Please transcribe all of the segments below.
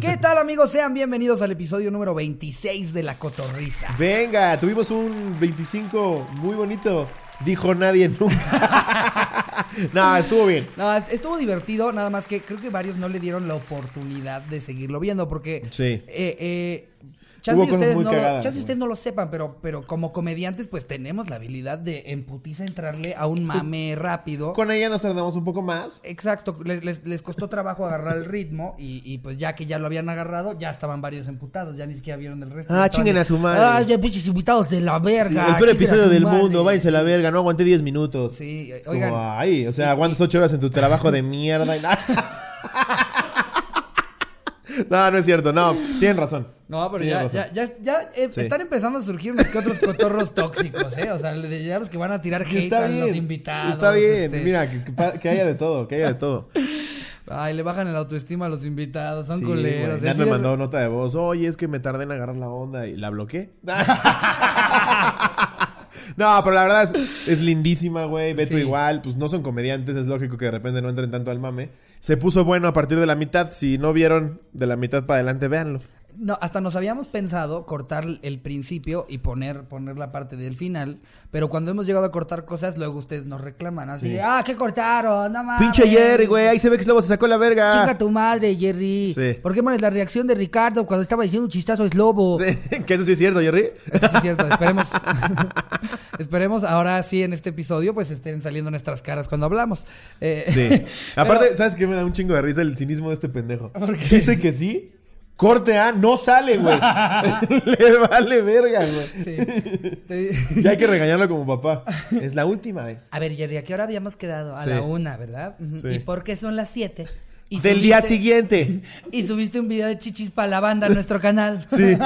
¿Qué tal amigos? Sean bienvenidos al episodio número 26 de La Cotorrisa. Venga, tuvimos un 25 muy bonito. Dijo nadie nunca. no, estuvo bien. No, est- estuvo divertido, nada más que creo que varios no le dieron la oportunidad de seguirlo viendo porque... Sí. Eh, eh, chance Hubo ustedes, no lo, cagadas, chance y ¿no? ustedes no lo sepan, pero, pero como comediantes pues tenemos la habilidad de en putiza entrarle a un mame rápido. Con ella nos tardamos un poco más. Exacto, les, les- les costó trabajo agarrar el ritmo y, y, pues ya que ya lo habían agarrado, ya estaban varios emputados, ya ni siquiera vieron el resto. Ah, chinguen a su madre. Ah, ya pinches invitados de la verga. el peor episodio del madre". mundo, váyanse a la verga, no aguanté 10 minutos. Sí, oigan. Como, ay, o sea, aguantas 8 horas en tu trabajo de mierda y nada. No, no es cierto, no, tienen razón. No, pero ya, ya, ya, ya eh, Sí. están empezando a surgir unos que otros cotorros tóxicos, ¿eh? O sea, ya los que van a tirar hate está a bien. los invitados. Está bien, este, mira, que, haya de todo, que haya de todo. Ay, le bajan el autoestima a los invitados, son Sí, culeros. ya me mandó nota de voz. Oye, es que me tardé en agarrar la onda y la bloqueé. no, pero la verdad es, es lindísima, güey. Beto Sí. igual. Pues no son comediantes, es lógico que de repente no entren tanto al mame. Se puso bueno a partir de la mitad. Si no vieron de la mitad para adelante, véanlo. No, hasta nos habíamos pensado cortar el principio y poner, poner la parte del final, pero cuando hemos llegado a cortar cosas, luego ustedes nos reclaman así, ah, ¿qué cortaron? No mames. Pinche Jerry, güey. Ahí se ve que Slobo se sacó la verga. Chinga tu madre, Jerry. Sí. ¿Por qué pones la reacción de Ricardo cuando estaba diciendo un chistazo es lobo? Sí, que eso sí es cierto, Jerry. Eso sí es cierto, esperemos. esperemos ahora sí en este episodio pues estén saliendo nuestras caras cuando hablamos. Eh, Sí. Aparte, ¿sabes qué me da un chingo de risa el cinismo de este pendejo? Dice que sí. Corte A, no sale, güey. Le vale verga, güey. sí. Ya hay que regañarlo como papá. Es la última vez. A ver, Jerry, ¿a qué hora habíamos quedado? A Sí. la una, ¿verdad? Sí. ¿Y por qué son las siete? Y Del día siguiente. Y subiste un video de chichis para la banda a nuestro canal. Sí.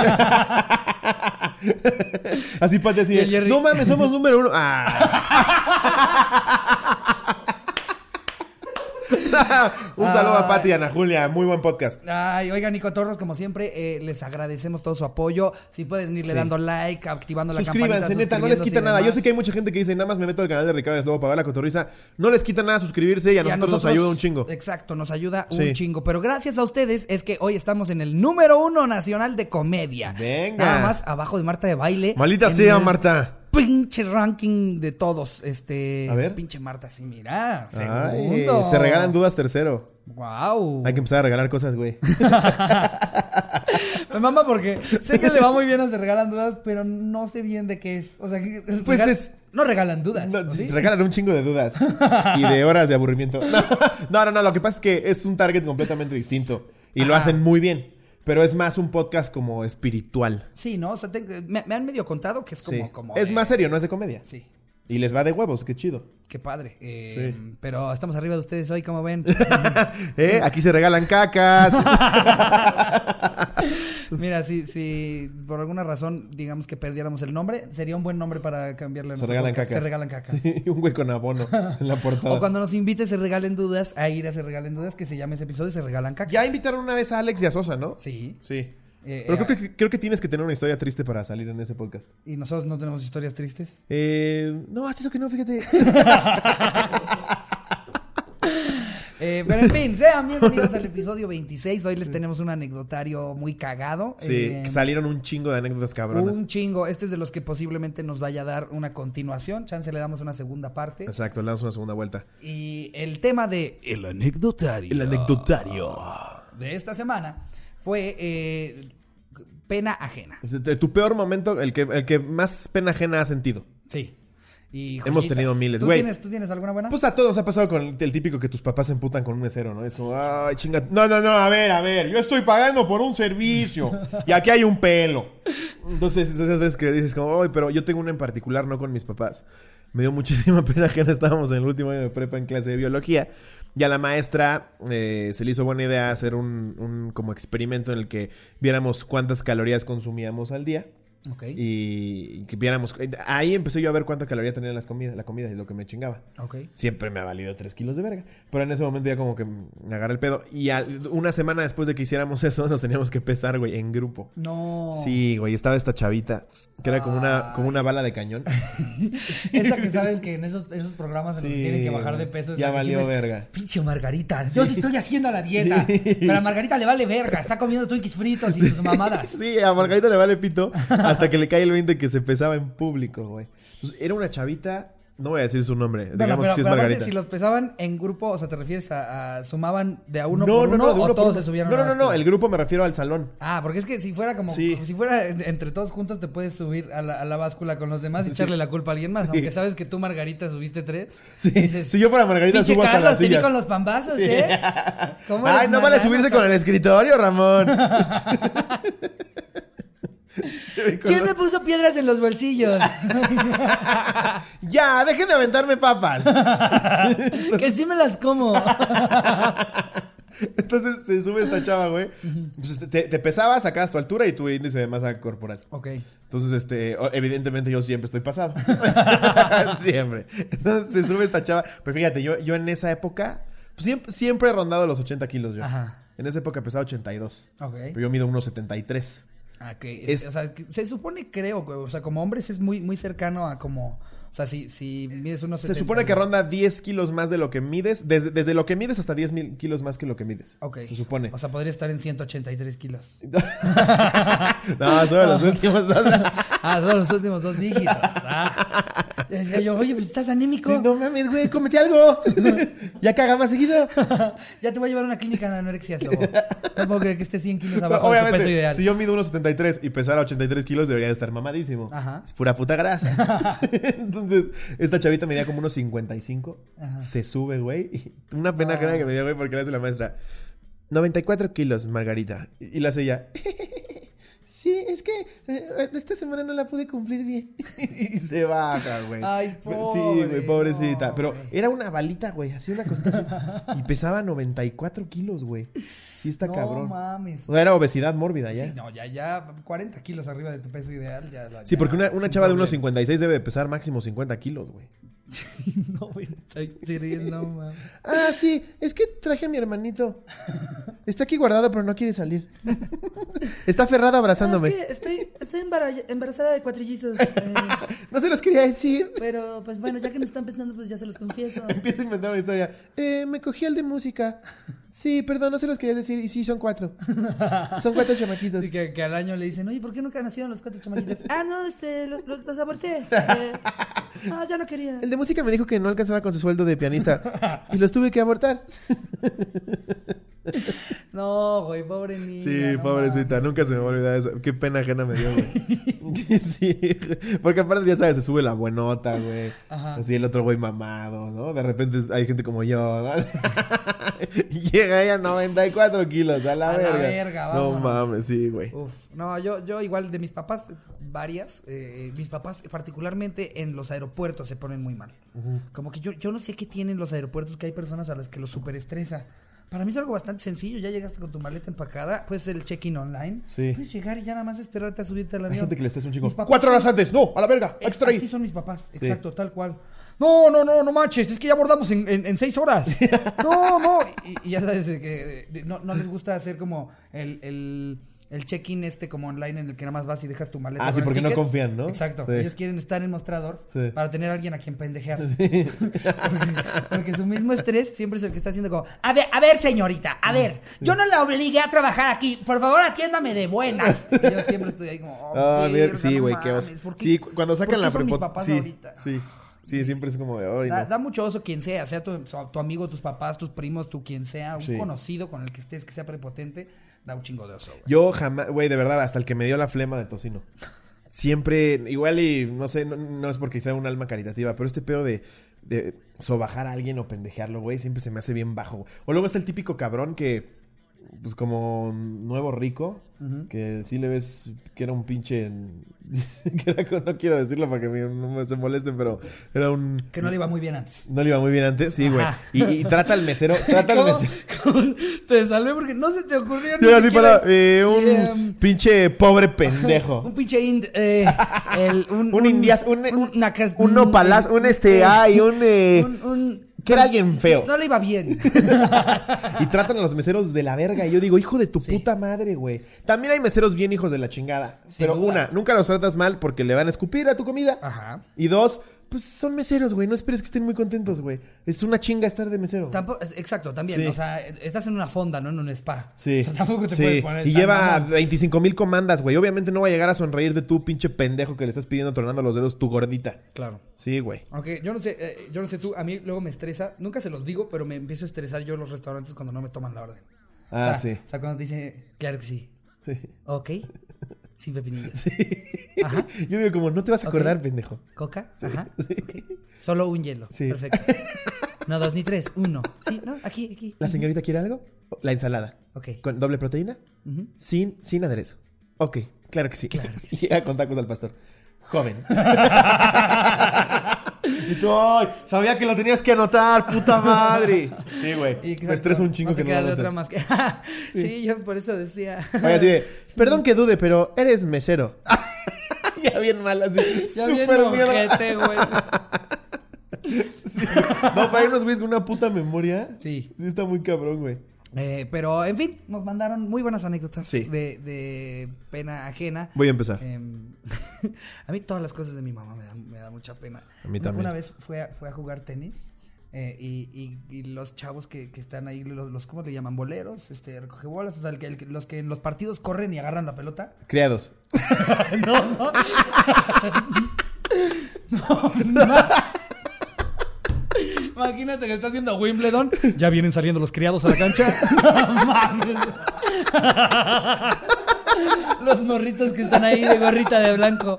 así Pati así. No mames, somos número uno. Ah. Un saludo a Pati y Ana Julia. Muy buen podcast. Ay, oigan, Nico Torros, como siempre, eh, les agradecemos todo su apoyo. Si pueden irle Sí. dando like, activando la campanita. Suscríbanse, neta, no les quita nada. Yo sé que hay mucha gente que dice, nada más me meto al canal de Ricardo Slobo para ver la cotorriza. No les quita nada suscribirse y a Y a nosotros, nos ayuda un chingo. Exacto, nos ayuda un chingo. Pero gracias a ustedes es que hoy estamos en el número uno nacional de comedia. Venga. Nada más abajo de Marta de Baile. Maldita en sea, el Marta. Pinche ranking de todos. Este. A ver. Pinche Marta, sí, mira. Ay, Segundo. se regalan dudas tercero. Wow. Hay que empezar a regalar cosas, güey. Me mama porque sé que le va muy bien a Se Regalan Dudas, pero no sé bien de qué es. O sea, Pues regal- es- No regalan dudas. No, regalan un chingo de dudas y de horas de aburrimiento. No, no, no, lo que pasa es que es un target completamente distinto y lo hacen muy bien. Pero es más un podcast como espiritual. Sí, ¿no? O sea, te- me, me han medio contado que es como. Sí. como es más serio, no es de comedia. Sí. Y les va de huevos, qué chido. Qué padre. Eh, Sí. Pero estamos arriba de ustedes hoy, como ven. ¿Eh? Aquí se regalan cacas. Mira, si, si por alguna razón, digamos que perdiéramos el nombre, sería un buen nombre para cambiarle Se regalan podcast. cacas. Se regalan cacas. un güey con abono en la portada. O cuando nos invite, se regalen dudas, a ir a Se Regalen Dudas, que se llame ese episodio, se regalan cacas. Ya invitaron una vez a Alex y a Sosa, ¿no? Sí. Sí. Eh, Pero eh, creo, que, creo que tienes que tener una historia triste para salir en ese podcast. Y nosotros no tenemos historias tristes. Eh, no, haz eso que no, fíjate. Eh, pero en fin, sean bienvenidos al episodio 26. Hoy les tenemos un anecdotario muy cagado. Sí, Eh, salieron un chingo de anécdotas cabronas. un chingo. Este es de los que posiblemente nos vaya a dar una continuación. Chance le damos una segunda parte. Exacto, le damos una segunda vuelta. Y el tema de el anecdotario. anecdotario. de esta semana fue eh, pena ajena. Tu peor momento, el que, el que más pena ajena has sentido. Sí. Y Hemos tenido miles, ¿Tú güey. tienes, ¿Tú tienes alguna buena? Pues a todos ha pasado con el, el típico que tus papás se emputan con un mesero, ¿no? Es como, ay, chinga. No, no, no, a ver, a ver, yo estoy pagando por un servicio y aquí hay un pelo. Entonces, esas veces que dices como, ay, pero yo tengo una en particular, no con mis papás. Me dio muchísima pena ajena, estábamos en el último año de prepa en clase de biología y a la maestra eh, se le hizo buena idea hacer un, un como experimento en el que viéramos cuántas calorías consumíamos al día. Y, que viéramos. Ahí empecé yo a ver cuánta caloría tenía las comidas, la comida y lo que me chingaba. Siempre me ha valido 3 kilos de verga. Pero en ese momento ya como que me agarré el pedo. Y al- una semana después de que hiciéramos eso, nos teníamos que pesar, güey, en grupo. No. Sí, güey, estaba esta chavita que era como una, como una bala de cañón. Esa que sabes que en esos, esos programas en los que tienen que bajar de peso. es Ya valió verga. Pinche Margarita. Yo sí estoy haciendo la dieta. Pero a Margarita le vale verga. Está comiendo Twinkies fritos y sus mamadas. Sí, a Margarita le vale pito hasta que le cae el 20 que se pesaba en público, güey. Entonces, era una chavita, no voy a decir su nombre, Bueno, digamos pero, que sí es pero aparte, Margarita. si los pesaban en grupo, o sea, ¿te refieres a, a- sumaban de a uno no, por no, uno no, de o uno todos uno. se subían a No, la no, no, el grupo me refiero al salón. Ah, porque es que si fuera como Sí. si fuera en- entre todos juntos te puedes subir a la, a la báscula con los demás y echarle la culpa a alguien más, aunque sabes que tú Margarita subiste tres. Sí, dices, si yo fuera Margarita subo hasta Carlos, las sillas. con los pambazos, ¿eh? ¿Cómo Ay, no vale subirse con el escritorio, Ramón. ¿Quién me puso piedras en los bolsillos? Ya, dejen de aventarme papas. que sí me las como. Entonces se sube esta chava, güey. Pues, te, te pesabas, sacabas tu altura y tu índice de masa corporal. ok. Entonces, este, evidentemente yo siempre estoy pasado. siempre. Entonces se sube esta chava. Pero fíjate, yo, yo en esa época, pues, siempre, siempre he rondado los 80 kilos yo. Ajá. En esa época pesaba 82. Ok. Pero yo mido 1,73. Ah, ok. Es- o sea, que se supone, creo, o sea, como hombres es muy, muy cercano a como, o sea, si, si mides unos Se supone que ronda 10 kilos más de lo que mides. Desde, desde lo que mides hasta 10 mil kilos más que lo que mides. Ok. Se supone. O sea, podría estar en 183 kilos. no, solo los últimos dos. Ah, son los últimos dos dígitos. Ah. Y Decía yo, oye, pues estás anémico. Sí, no mames, güey, cómete algo. ya caga más seguido. ya te voy a llevar a una clínica de anorexia, lobo. No puedo creer que estés 100 kilos abajo de tu Obviamente, peso ideal. si yo mido 1,73 y pesara 83 kilos, debería de estar mamadísimo. Ajá. Es pura puta grasa. Entonces, esta chavita medía como unos 55. Ajá. Se sube, güey. y Una pena grande que me dio, güey, porque le hace la maestra. 94 kilos, Margarita. Y y la hace ella. Sí, es que eh, esta semana no la pude cumplir bien. y se baja, güey. Ay, Sí, pobre, güey, pobrecita. no, Pero era una balita, güey. Así una cosita así. Y pesaba 94 kilos, güey. Sí está no cabrón. mames. O sea, era obesidad mórbida ya. Sí, no, ya, ya 40 kilos arriba de tu peso ideal. Ya, Sí, ya, porque una, una chava de problema. 1,56 debe de pesar máximo 50 kilos, güey. no, güey, no mames. Ah, sí, es que traje a mi hermanito. Está aquí guardado, pero no quiere salir. Está aferrado abrazándome. Es que estoy, estoy embara- embarazada de cuatrillizos. eh, No se los quería decir. pero, pues bueno, ya que nos están pensando, pues ya se los confieso. Empiezo a inventar una historia. Eh, me cogí al de música. Sí, perdón, no se los quería decir. Y sí, son cuatro. Son cuatro chamaquitos. Y que, que al año le dicen, oye, ¿por qué nunca nacieron los cuatro chamaquitos? ah, no, este, los, los- los aborté. Eh, ah, ya no quería. El de música me dijo que no alcanzaba con su sueldo de pianista. Y los tuve que abortar. No, güey, pobre niña. Sí, no pobrecita, mames. nunca se me va a olvidar eso. Qué pena ajena me dio, güey. sí, porque aparte ya sabes, se sube la buenota, güey. Ajá. Así el otro güey mamado, ¿no? De repente hay gente como yo, ¿no? Llega ella a 94 kilos, a la A la verga. verga, no mames, sí, güey. Uf, no, yo, yo igual de mis papás, varias, eh, mis papás particularmente en los aeropuertos se ponen muy mal. Como que yo, yo no sé qué tienen los aeropuertos, que hay personas a las que los super estresa. Para mí es algo bastante sencillo, ya llegaste con tu maleta empacada, puedes hacer el check-in online. Sí. Puedes llegar y ya nada más esperarte a subirte al Hay avión. gente que le estés un chico. ¡Cuatro horas antes! ¡No! ¡A la verga! Es- ¡Extra! Así son mis papás, Sí. exacto, tal cual. No, no, no, no manches, es que ya abordamos en, en- en seis horas. No, no. Y, y ya sabes que eh, no, no les gusta hacer como el, el, el check-in este como online en el que nada más vas y dejas tu maleta. Ah, sí, porque no confían, ¿no? Exacto. Sí. Ellos quieren estar en mostrador Sí. para tener a alguien a quien pendejear. porque, porque su mismo estrés siempre es el que está haciendo como, a ver, a ver, señorita, a ver, yo no la obligué a trabajar aquí, por favor atiéndame de buenas. Y yo siempre estoy ahí como, oh, Ah, ver, sí, güey, qué mames, oso. ¿por qué- Sí, cu- cuando por sacan qué la son mis prepo- papás sí, ahorita? sí, sí, siempre es como de, ay, Da, no. da mucho oso quien sea, sea tu, tu amigo, tus papás, tus primos, tu quien sea, un Sí. conocido con el que estés que sea prepotente, da un chingo de oso, güey. Yo jamás, güey, de verdad, hasta el que me dio la flema del tocino. Siempre, igual y no sé, no, no es porque sea un alma caritativa, pero este pedo de, de sobajar a alguien o pendejearlo, güey, siempre se me hace bien bajo. O luego está el típico cabrón que pues como nuevo rico, que sí le ves que era un pinche... que era, no quiero decirlo para que me- no me se molesten, pero era un... Que no le iba muy bien antes. No le iba muy bien antes, sí, güey. Y, y trata al mesero, trata al mesero. ¿Cómo? Te salvé porque no se te ocurrió Yo así siquiera- para eh, un Em, pinche pobre pendejo. Un pinche ind, eh, el- un, Un indias, un, un, una un un este, eh, ay, un, eh, un- un- que era alguien feo. No le iba bien. Y tratan a los meseros de la verga. Y yo digo, hijo de tu Sí. puta madre, güey. También hay meseros bien hijos de la chingada. Sin pero duda. una, nunca los tratas mal porque le van a escupir a tu comida. Ajá. Y dos, pues son meseros, güey. No esperes que estén muy contentos, güey. Es una chinga estar de mesero. Tampoco, exacto, también. Sí. O sea, estás en una fonda, no en un spa. Sí. O sea, tampoco te Sí. puedes poner. Y lleva mamón. 25 mil comandas, güey. Obviamente no va a llegar a sonreír de tu pinche pendejo que le estás pidiendo tronando los dedos tu gordita. Claro. Sí, güey. Aunque yo no sé, eh, yo no sé tú, a mí luego me estresa, nunca se los digo, pero me empiezo a estresar yo en los restaurantes cuando no me toman la orden. Ah, o sea, sí. O sea, cuando te dice, claro que sí. Sí. Ok. Sin pepinillos. Ajá. Yo digo como, no te vas a acordar, pendejo. Coca. Ajá. ok. Solo un hielo. Sí. Perfecto. No dos ni tres, uno. Sí, no, aquí, aquí. ¿La señorita quiere algo? La ensalada. Ok. ¿Con doble proteína? Ujú. Sin, sin aderezo. Ok, claro que sí. Claro que sí. Llega con tacos al pastor. Joven. y tú, ay, sabía que lo tenías que anotar, puta madre. Sí, güey. Me estresa un chingo no te que no queda lo de otra anoten. más que. sí. yo por eso decía. Oye, así de, perdón que dude, pero eres mesero. ya bien mal, así. Ya bien Súper ojete, güey. No, para irnos, güey, con una puta memoria. Sí. Sí, está muy cabrón, güey. Eh, pero, en fin, nos mandaron muy buenas anécdotas Sí. de, de pena ajena. Voy a empezar. Em, a mí todas las cosas de mi mamá me dan, me da mucha pena. A mí también. Una vez fue a, fue a jugar tenis eh, y, y- y los chavos que, que están ahí, los, los- ¿cómo le llaman? Boleros, este, recogebolas, o sea, el que- el que- los que en los partidos corren y agarran la pelota. Criados. Imagínate que estás viendo Wimbledon. Ya vienen saliendo los criados a la cancha. No mames. Los morritos que están ahí de gorrita de blanco.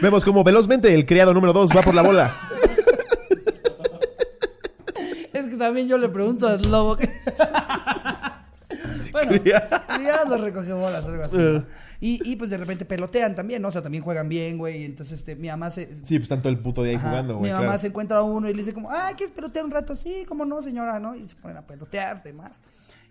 Vemos como velozmente el criado número 2 va por la bola. Es que también yo le pregunto a Slobo. Bueno, criados recoge bolas, algo así. ¿no? Y, y pues de repente pelotean también, ¿no? O sea, también juegan bien, güey. y Entonces, este, mi mamá se. Sí, pues tanto el puto día ahí Ajá, jugando, Mi güey. mamá claro. se encuentra a uno y le dice como, ay, ¿quieres pelotear un rato? Sí, cómo no, señora, ¿no? Y se ponen a pelotear, demás.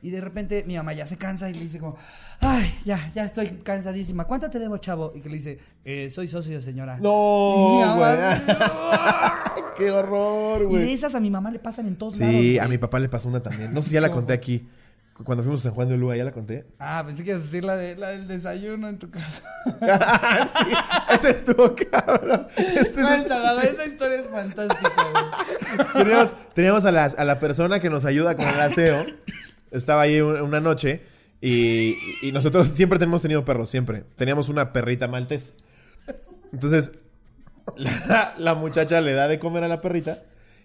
Y de repente mi mamá ya se cansa y le dice como, ay, ya, ya estoy cansadísima. ¿Cuánto te debo, chavo? Y que le dice, "Eh, soy socio, señora. Y mi No, mamá güey. así, Qué horror, Y de güey. esas a mi mamá le pasan en todos lados. Sí, güey. a mi papá le pasó una también. No sé si ya la conté aquí. Cuando fuimos a San Juan de Ulúa, ¿ya la conté? Ah, pensé que ibas a decir la, de, la del desayuno en tu casa. sí, ese estuvo cabrón. Este Cuéntala, esa historia es fantástica, güey. teníamos, teníamos a, las- a la persona que nos ayuda con el aseo. Estaba ahí un- una noche y, y nosotros siempre tenemos tenido perros, siempre. Teníamos una perrita maltés. Entonces, la, la muchacha le da de comer a la perrita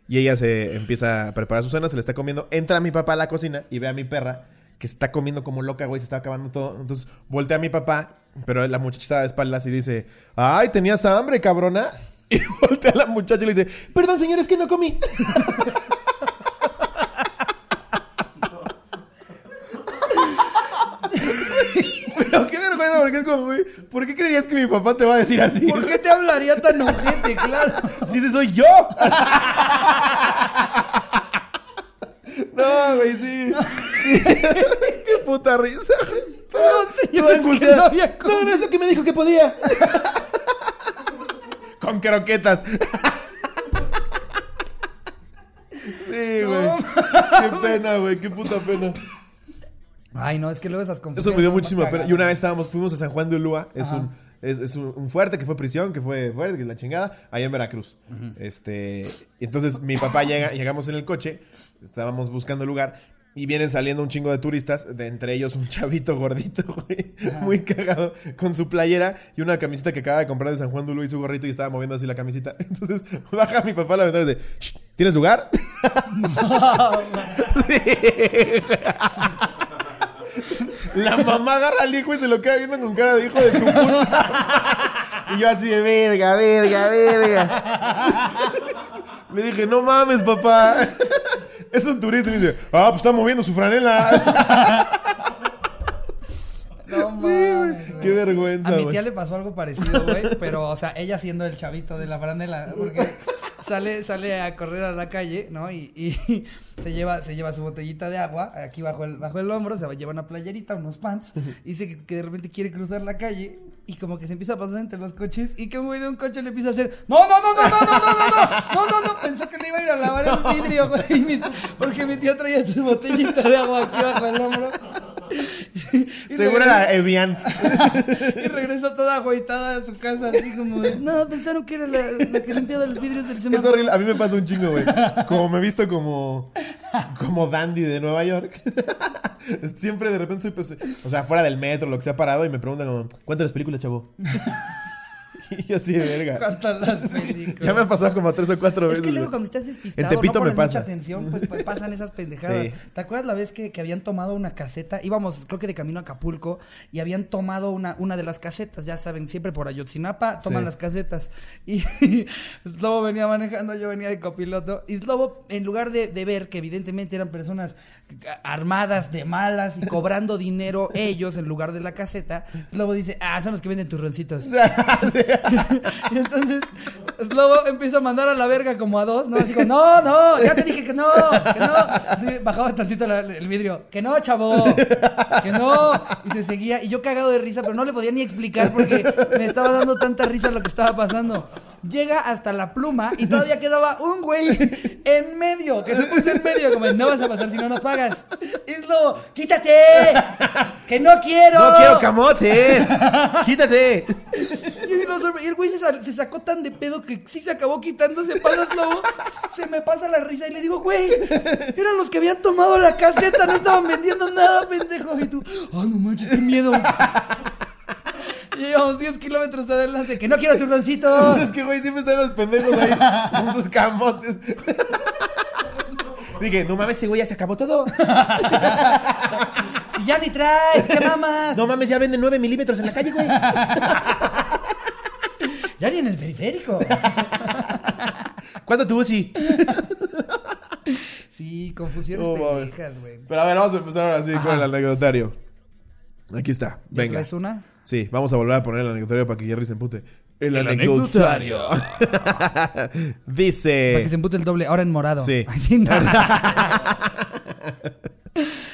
y ella se empieza a preparar su cena, se le está comiendo. Entra mi papá a la cocina y ve a mi perra que se está comiendo como loca, güey, se está acabando todo. Entonces, voltea a mi papá, pero la muchacha está de espaldas y dice, ay, tenías hambre, cabrona. Y voltea a la muchacha y le dice, perdón, señor, es que no comí. Pero qué porque es como, güey, ¿por qué creerías que mi papá te va a decir así? ¿Por qué te hablaría tan ojete? Claro. Si ese soy yo. No, güey, sí. qué puta risa. Es que no había No, no es lo que me dijo que podía. Con croquetas. Sí, güey. No, Qué pena, güey. Qué puta pena. Ay, no, es que luego esas Eso confusiones. me dio muchísima pena. Y una vez estábamos, fuimos a San Juan de Ulúa. Es, Ajá. un, es, es un, fuerte que fue prisión, que fue fuerte, que es la chingada, allá en Veracruz. Este, y entonces mi papá llega, llegamos en el coche, estábamos buscando lugar. Y vienen saliendo un chingo de turistas, de entre ellos un chavito gordito, güey, muy cagado, con su playera y una camiseta que acaba de comprar de San Juan de Ulúa y su gorrito y estaba moviendo así la camiseta. Entonces baja mi papá a la ventana y dice, "Shh, ¿tienes lugar? La mamá agarra al hijo y se lo queda viendo con cara de hijo de su puta. Y yo así de verga, verga, verga. Le dije, no mames, papá. Es un turista y me dice, ah, pues está moviendo su franela. No mames, güey. Qué vergüenza, A mi tía le pasó algo parecido, güey. Pero, o sea, ella siendo el chavito de la franela. Porque sale, sale a correr a la calle, ¿no? Y, y se lleva, se lleva su botellita de agua aquí bajo el, bajo el hombro, se va, lleva una playerita, unos pants. Y dice que, que de repente quiere cruzar la calle. Y como que se empieza a pasar entre los coches. Y que un güey de un coche le empieza a hacer. No, no, no, no, no, no, no, no, no. No, no, no. Pensó que le iba a ir a lavar el vidrio, güey. Porque mi tía traía su botellita de agua aquí bajo el hombro. Seguro era Evian. y regresó toda agüitada a su casa, así como No, pensaron que era la, la que limpiaba los vidrios del Es semáforo. horrible. A mí me pasa un chingo, güey. Como me he visto como. Como dandy de Nueva York. Siempre de repente soy, pues, o sea, fuera del metro, lo que se ha parado, y me preguntan como, ¿cuántas películas, chavo? Y yo así, verga. ¿Cuántas las películas? Ya me ha pasado como tres o cuatro Es veces. que luego cuando estás despistado, En Tepito no me pones pasa. mucha atención, pues pa- pasan esas pendejadas. Sí. ¿Te acuerdas la vez que, que habían tomado una caseta? Íbamos, creo que de camino a Acapulco, y habían tomado una, una de las casetas, ya saben, siempre por Ayotzinapa toman Sí. las casetas. Y Slobo venía manejando, yo venía de copiloto, y Slobo, en lugar de, de ver que evidentemente eran personas armadas de malas y cobrando dinero ellos en lugar de la caseta, Slobo dice, ah, son los que venden turroncitos. Y entonces Slobo empieza a mandar a la verga como a dos, ¿no? Así como, no, no, ya te dije que no, que no. Así, bajaba tantito la- el vidrio, que no, chavo, que no. Y se seguía, y yo cagado de risa, pero no le podía ni explicar porque me estaba dando tanta risa lo que estaba pasando. Llega hasta la pluma y todavía quedaba un güey en medio, que se puso en medio, como, no vas a pasar si no nos pagas. Y Slobo, quítate, que no quiero. No quiero camote. Quítate. Y, lo y el güey se, sal- se sacó tan de pedo que sí se acabó quitando, se pasa Slobo, se me pasa la risa y le digo, güey, eran los que habían tomado la caseta, no estaban vendiendo nada, pendejo. Y tú, ah, no manches, qué miedo. Y íbamos 10 kilómetros adelante, que no quiero turroncitos. Es que, güey, siempre están los pendejos ahí con sus camotes. Dije, no mames, ese güey ya se acabó todo. Si ya ni traes, ¿qué mamas? No mames, ya venden 9 milímetros en la calle, güey. Ya ni en el periférico. ¿Cuánto tuvo sí? Sí, confusiones mames. pendejas, güey. Pero a ver, vamos a empezar ahora sí con el anecdotario. Aquí está, ¿Ya venga. traes una? Sí, vamos a volver a poner el anecdotario para que Jerry se empute. El, anecdotario. Para Dice. que se empute el doble, ahora en morado. Sí.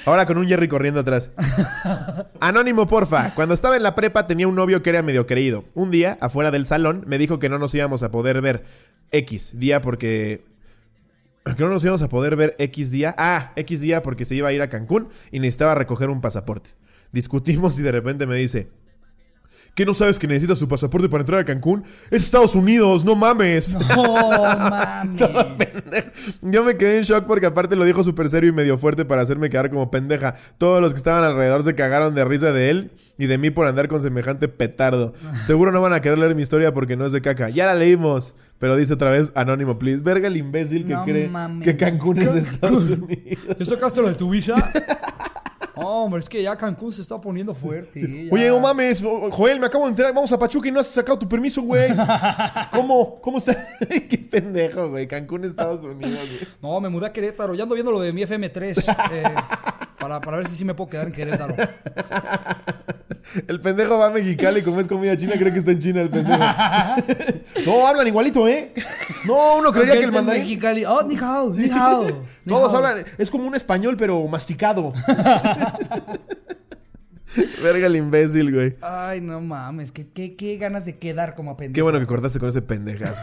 Ahora con un Jerry corriendo atrás. Anónimo, porfa. Cuando estaba en la prepa tenía un novio que era medio creído. Un día, afuera del salón, me dijo que no nos íbamos a poder ver X día porque... Que no nos íbamos a poder ver X día. Ah, X día porque se iba a ir a Cancún y necesitaba recoger un pasaporte. Discutimos y de repente me dice... ¿Qué no sabes que necesitas su pasaporte para entrar a Cancún? Es Estados Unidos, no mames. No mames. Yo me quedé en shock porque aparte lo dijo súper serio y medio fuerte para hacerme quedar como pendeja. Todos los que estaban alrededor se cagaron de risa de él y de mí por andar con semejante petardo. Seguro no van a querer leer mi historia porque no es de caca. Ya la leímos. Pero dice otra vez, anónimo, please. Verga el imbécil que No cree mames. que Cancún es Estados Unidos. ¿Ya sacaste lo de tu visa? Hombre, es que ya Cancún se está poniendo fuerte. ya. Oye, no mames, Joel, me acabo de enterar. Vamos a Pachuca y no has sacado tu permiso, güey. ¿Cómo? ¿Cómo está? Qué pendejo, güey. Cancún, Estados Unidos, güey. No, me mudé a Querétaro. Ya ando viendo lo de mi FM3. eh, para, para ver si sí me puedo quedar en Querétaro. El pendejo va a Mexicali y como es comida china, cree que está en China el pendejo. no, hablan igualito, ¿eh? No, uno creería que el mandarín... Mexicali. Oh, ni hao, ni hao. Todos hablan... Es como un español, pero masticado. Verga el imbécil, güey. Ay, no mames. Qué, qué, qué ganas de quedar como pendejo. Qué bueno que cortaste con ese pendejazo.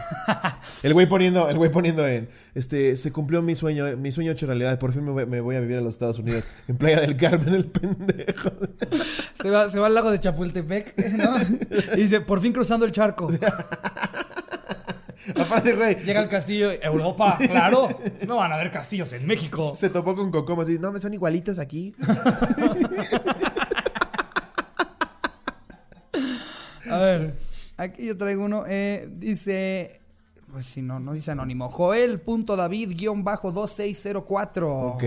El güey poniendo, el güey poniendo en, este, se cumplió mi sueño, mi sueño hecho realidad. Por fin me voy, me voy a vivir a los Estados Unidos. En Playa del Carmen, el pendejo. Se va, se va al lago de Chapultepec, ¿no? Y dice, por fin cruzando el charco. Aparte, güey, Llega al castillo. Europa, claro. No van a haber castillos en México. se topó con Cocoma así, no, me son igualitos aquí. A ver, aquí yo traigo uno. eh, dice. Pues si no, no dice anónimo. Joel.david-2604. Ok. ok.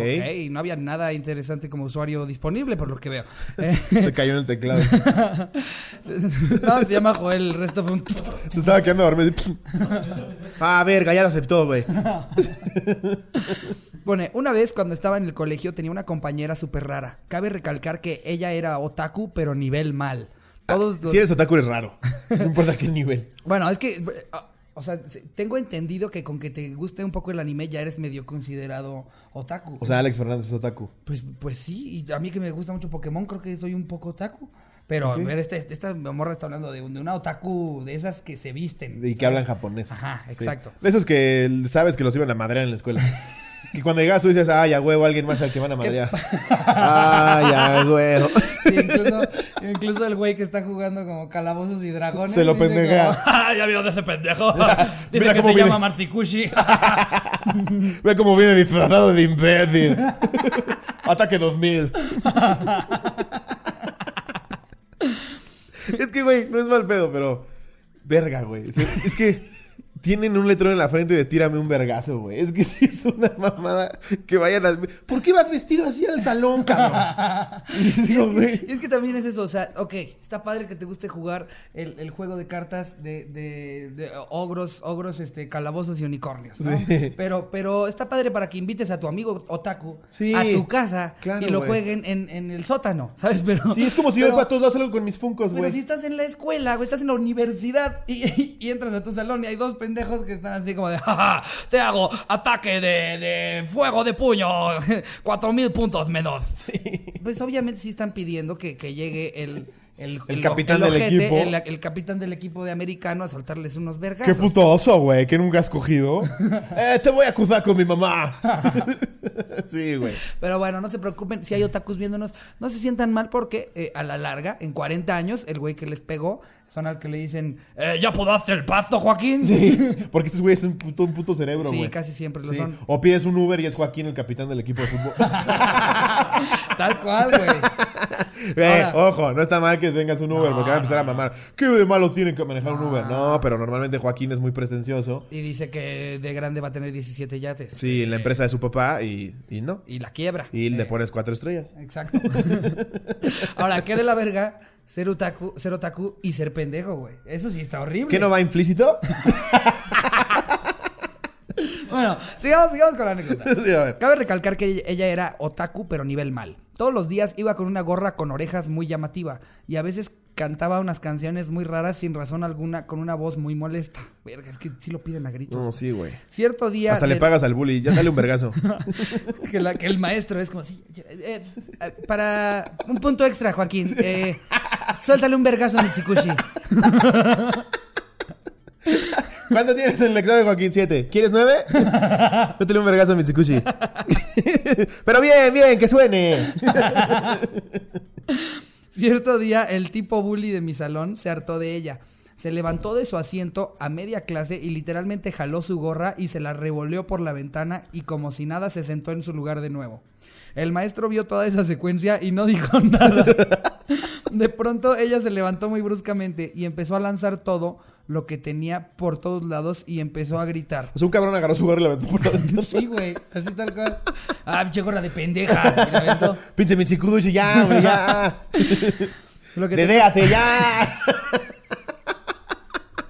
No había nada interesante como usuario disponible, por lo que veo. Eh, Se cayó en el teclado. no, se llama Joel, el resto fue un... Se estaba quedando dormido. ah, verga, ya lo aceptó, güey. Pone, una vez cuando estaba en el colegio tenía una compañera súper rara. Cabe recalcar que ella era otaku, pero nivel mal. Todos los- Si eres otaku, eres raro. No importa qué nivel. Bueno, es que, eh, o sea, se- tengo entendido que con que te guste un poco el anime ya eres medio considerado otaku. O sea, Alex Fernández es otaku. Pues, pues sí, y a mí que me gusta mucho Pokémon, creo que soy un poco otaku. Pero, a Ok. ver, esta, esta morra está hablando de, un- de una otaku de esas que se visten. Y que hablan japonés. Ajá, Sí. exacto. De esos que sabes que los iban a madrear en la escuela. que cuando llegas tú dices, ay, a huevo, alguien más al que van a madrear. ay, a huevo. Sí, incluso, incluso el güey que está jugando como calabozos y dragones. Se lo dice pendejea. como, "Ah, ya vio de ese pendejo. Dice Mira que cómo se viene. llama Marsikushi. Ve cómo viene disfrazado de imbécil. Ataque 2000. es que, güey, no es mal pedo, pero. Verga, güey. Es que tienen un letrero en la frente de tírame un vergazo, güey. Es que sí es una mamada que vayan a. ¿Por qué vas vestido así al salón, cabrón? Es que también es eso, o sea, ok, está padre que te guste jugar el, el juego de cartas de, de, de ogros, ogros, este, calabozos y unicornios, ¿no? Sí. Pero, pero está padre para que invites a tu amigo otaku Sí, a tu casa claro, y lo jueguen en, en el sótano, ¿sabes? Pero, Sí, es como si yo pero- para todos lados salgo con mis funcos, Pero güey. si estás en la escuela, güey, estás en la universidad y, y- y entras a tu salón y hay dos pendejos que están así como de, "Ja, ja, te hago ataque de, de fuego de puño, cuatro mil puntos menos. Pues obviamente sí están pidiendo que, que llegue el... El, El capitán del ojete, equipo. El, el capitán del equipo de americano a soltarles unos vergas. Qué puto oso, güey, que nunca has cogido. eh, te voy a acusar con mi mamá. sí, güey. Pero bueno, no se preocupen, si hay otakus viéndonos, no se sientan mal porque eh, a la larga, en 40 años, el güey que les pegó son al que le dicen, "Eh, ¿ya puedo hacer el pasto, Joaquín? Sí, porque estos güeyes son un puto, un puto cerebro, Sí, güey. casi siempre lo Sí. son. O pides un Uber y es Joaquín el capitán del equipo de fútbol. Tal cual, güey. Eh, ojo, no está mal que tengas un Uber porque va a empezar a mamar. ¿Qué de malo tiene que manejar un Uber? No, pero normalmente Joaquín es muy pretencioso. Y dice que de grande va a tener 17 yates. Sí, en la empresa de su papá y, y no. Y la quiebra. Y le Eh, pones cuatro estrellas. Exacto. Ahora, ¿qué de la verga ser otaku, ser otaku y ser pendejo, güey? Eso sí está horrible. ¿Qué no va implícito? Bueno, sigamos, sigamos con la anécdota. Sí, a ver. Cabe recalcar que ella- ella era otaku, pero nivel mal. Todos los días iba con una gorra con orejas muy llamativa y a veces cantaba unas canciones muy raras sin razón alguna con una voz muy molesta. Verga, es que sí lo piden a gritos. No, sí, güey. Cierto día Hasta le le- pagas al bully. Ya dale un vergazo. que, la- que el maestro es como así. eh, eh, para un punto extra, Joaquín. eh, suéltale un vergazo a Mitsikushi. ¿Cuánto tienes en el examen, Joaquín? Siete. ¿Quieres nueve? Métele un vergazo a Mitsukushi. Pero bien, bien, que suene. Cierto día, el tipo bully de mi salón se hartó de ella. Se levantó de su asiento a media clase y literalmente jaló su gorra y se la revolvió por la ventana y como si nada se sentó en su lugar de nuevo. El maestro vio toda esa secuencia y no dijo nada. De pronto ella se levantó muy bruscamente y empezó a lanzar todo lo que tenía por todos lados y empezó a gritar. O sea, un cabrón agarró su gorra y la aventó por la ventana. Sí, güey, así tal cual. Ah, pinche gorra de pendeja. Y la aventó. Pinche Mitsukushi, ya, hombre, ya. Lo que te- Dedéate, ya.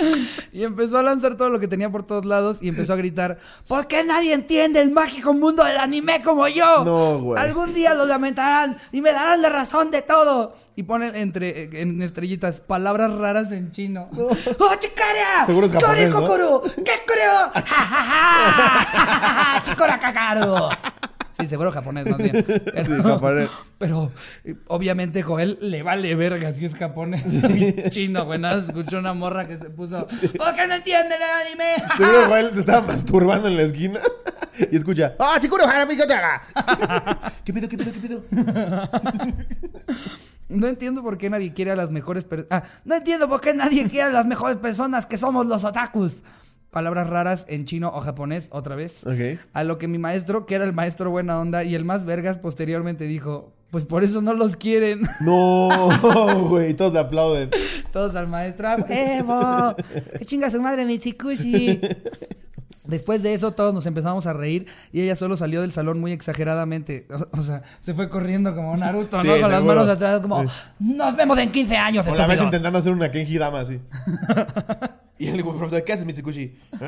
Y empezó a lanzar todo lo que tenía por todos lados y empezó a gritar, ¿por qué nadie entiende el mágico mundo del anime como yo? No, güey. Algún día lo lamentarán y me darán la razón de todo. Y ponen entre en estrellitas palabras raras en chino. ¡Oh, chikara! Seguro es japonés, ¿no? ¿Qué creo? ¡Ja, ja, ja! ¡Chikora kakaru! Sí, seguro japonés más bien. Pero, Sí, japonés. pero obviamente Joel le vale verga si es japonés. Chino, güey. Nada, escuchó una morra que se puso. ¿Por qué no entienden el anime? Seguro Joel se estaba masturbando en la esquina y escucha. ¡Ah, Chikuro, Harami, ¿qué te haga? ¿Qué pedo, qué pedo, qué pedo? No entiendo por qué nadie quiere a las mejores personas. Ah, no entiendo por qué nadie quiere a las mejores personas que somos los otakus. Palabras raras en chino o japonés, otra vez. Ok. A lo que mi maestro, que era el maestro buena onda y el más vergas, posteriormente dijo: Pues por eso no los quieren. No, güey, todos le aplauden. Todos al maestro. ¡A ¡Evo! ¡Qué chinga su madre, Michikushi! Después de eso, todos nos empezamos a reír y ella solo salió del salón muy exageradamente. O, o sea, se fue corriendo como Naruto, Sí, ¿no? Con las manos atrás, como, nos vemos en 15 años, O la vez estúpido". intentando hacer una Kenji Dama así. y el profesor, ¿qué haces, Mitsukushi?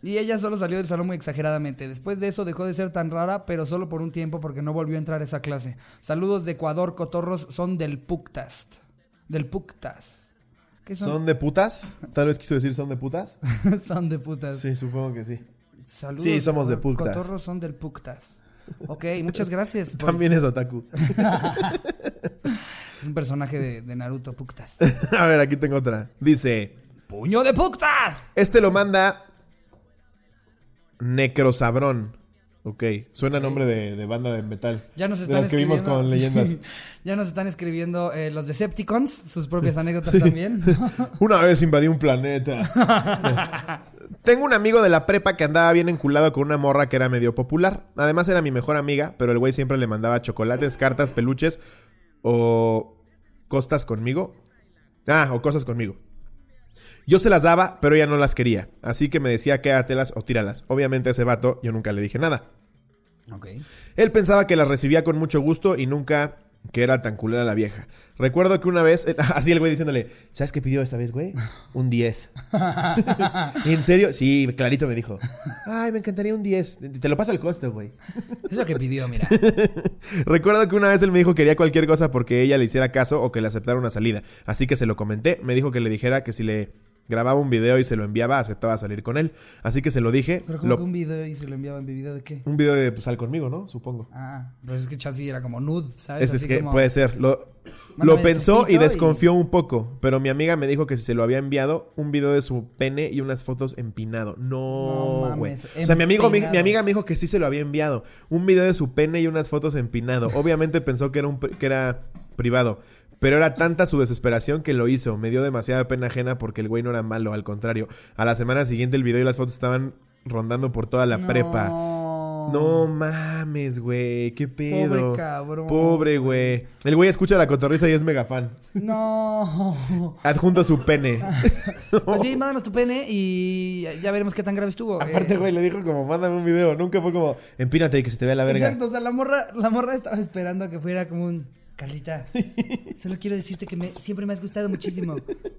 Y ella solo salió del salón muy exageradamente. Después de eso dejó de ser tan rara, pero solo por un tiempo porque no volvió a entrar a esa clase. Saludos de Ecuador, cotorros son del Puctast. Del Puctas. ¿Qué son? ¿Son de putas? Tal vez quiso decir son de putas. Son de putas. Sí, supongo que sí. Saludos Sí, somos de Ecuador, Puctas. Cotorros son del Puctas. Ok, muchas gracias. por- También es otaku. Es un personaje de, de Naruto, Puctas. A ver, aquí tengo otra. Dice, ¡Puño de Puctas! este lo manda Necrosabrón. Ok, suena nombre de, de banda de metal. Ya nos De están las que vimos escribiendo. con leyendas. ya nos están escribiendo eh, los Decepticons, sus propias anécdotas también. Una vez invadí un planeta. Tengo un amigo de la prepa que andaba bien enculado con una morra que era medio popular. Además era mi mejor amiga, pero el güey siempre le mandaba chocolates, cartas, peluches o costas conmigo. Ah, o cosas conmigo. Yo se las daba, pero ella no las quería. Así que me decía quédatelas o tíralas. Obviamente a ese vato yo nunca le dije nada. ok. Él pensaba que las recibía con mucho gusto y nunca que era tan culera la vieja. Recuerdo que una vez, así el güey diciéndole, ¿sabes qué pidió esta vez, güey? Un 10. ¿En serio? Sí, clarito me dijo. Ay, me encantaría un 10. Te lo paso al costo, güey. Es lo que pidió, mira. Recuerdo que una vez él me dijo que quería cualquier cosa porque ella le hiciera caso o que le aceptara una salida. Así que se lo comenté. Me dijo que le dijera que si le grababa un video y se lo enviaba, aceptaba salir con él. Así que se lo dije. Pero como Lo- que un video y se lo enviaban video de qué? Un video de pues sal conmigo, ¿no? Supongo. Ah, pues es que Chassi era como nude, ¿sabes? Es Así que como- puede ser. Lo, pensó y desconfió un poco. Pero mi amiga me dijo que si se lo había enviado, un video de su pene y unas fotos empinado. No güey. o sea, mi amigo, mi, mi amiga me dijo que sí se lo había enviado. Un video de su pene y unas fotos empinado. Obviamente pensó que era, un, que era privado. Pero era tanta su desesperación que lo hizo. Me dio demasiada pena ajena porque el güey no era malo, al contrario. A la semana siguiente el video y las fotos estaban rondando por toda la No. prepa. No mames, güey. ¿Qué pedo? Pobre cabrón. Pobre, güey. El güey escucha la cotorriza y es mega fan. No. Adjunto su pene. Pues sí, mándanos tu pene y ya veremos qué tan grave estuvo. Aparte, Eh, güey, le dijo como, mándame un video. Nunca fue como, empínate y que se te vea la verga. Exacto, o sea, la morra, la morra estaba esperando a que fuera como un... Carlita, solo quiero decirte que me, siempre me has gustado muchísimo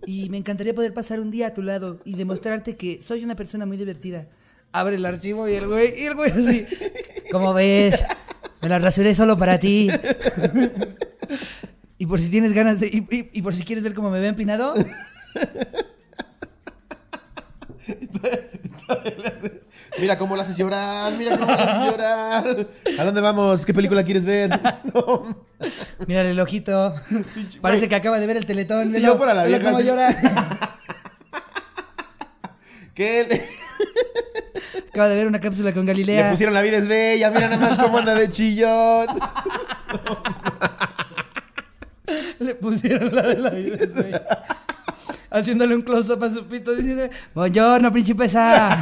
y me encantaría poder pasar un día a tu lado y demostrarte que soy una persona muy divertida. Abre el archivo y el güey, y el güey así, ¿cómo ves? Me la rasuré solo para ti. y por si tienes ganas de... Y, y- y por si quieres ver cómo me veo empinado. Mira cómo la haces llorar, mira cómo la haces llorar. ¿A dónde vamos? ¿Qué película quieres ver? No. Mírale el ojito. Parece que acaba de ver el teletón. Si Velo, yo fuera la vieja, cómo llora. ¿Qué? Le, Acaba de ver una cápsula con Galilea. le pusieron La vida es bella, mira nada más cómo anda de chillón. Le pusieron la de la vida, güey. Haciéndole un close-up a su pito diciendo, Buongiorno, principesa.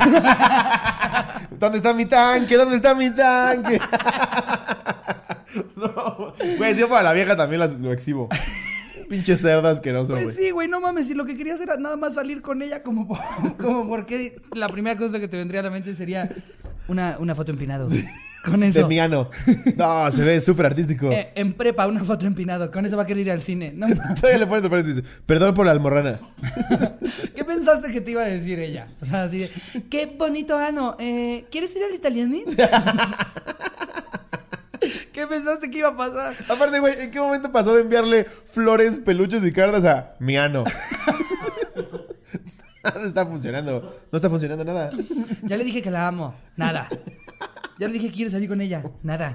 ¿Dónde está mi tanque? ¿Dónde está mi tanque? no, güey, si yo para la vieja también las, lo exhibo. Pinches cerdas que no son, Pues sí, güey, no mames. Si lo que querías era nada más salir con ella, como, por- como porque la primera cosa que te vendría a la mente sería una, una foto empinado. Con De eso. miano. No, se ve súper artístico. Eh, en prepa, una foto empinado. Con eso va a querer ir al cine. No. Todavía le pones tu paréntesis. Perdón por la almorrana. ¿Qué pensaste que te iba a decir ella? O sea, así de, qué bonito ano. Eh, ¿Quieres ir al italianis? ¿Qué pensaste que iba a pasar? Aparte, güey, ¿en qué momento pasó de enviarle flores, peluches y cartas a Miano? no está funcionando. No está funcionando nada. Ya le dije que la amo. Nada. Ya le dije que quiero salir con ella. Nada.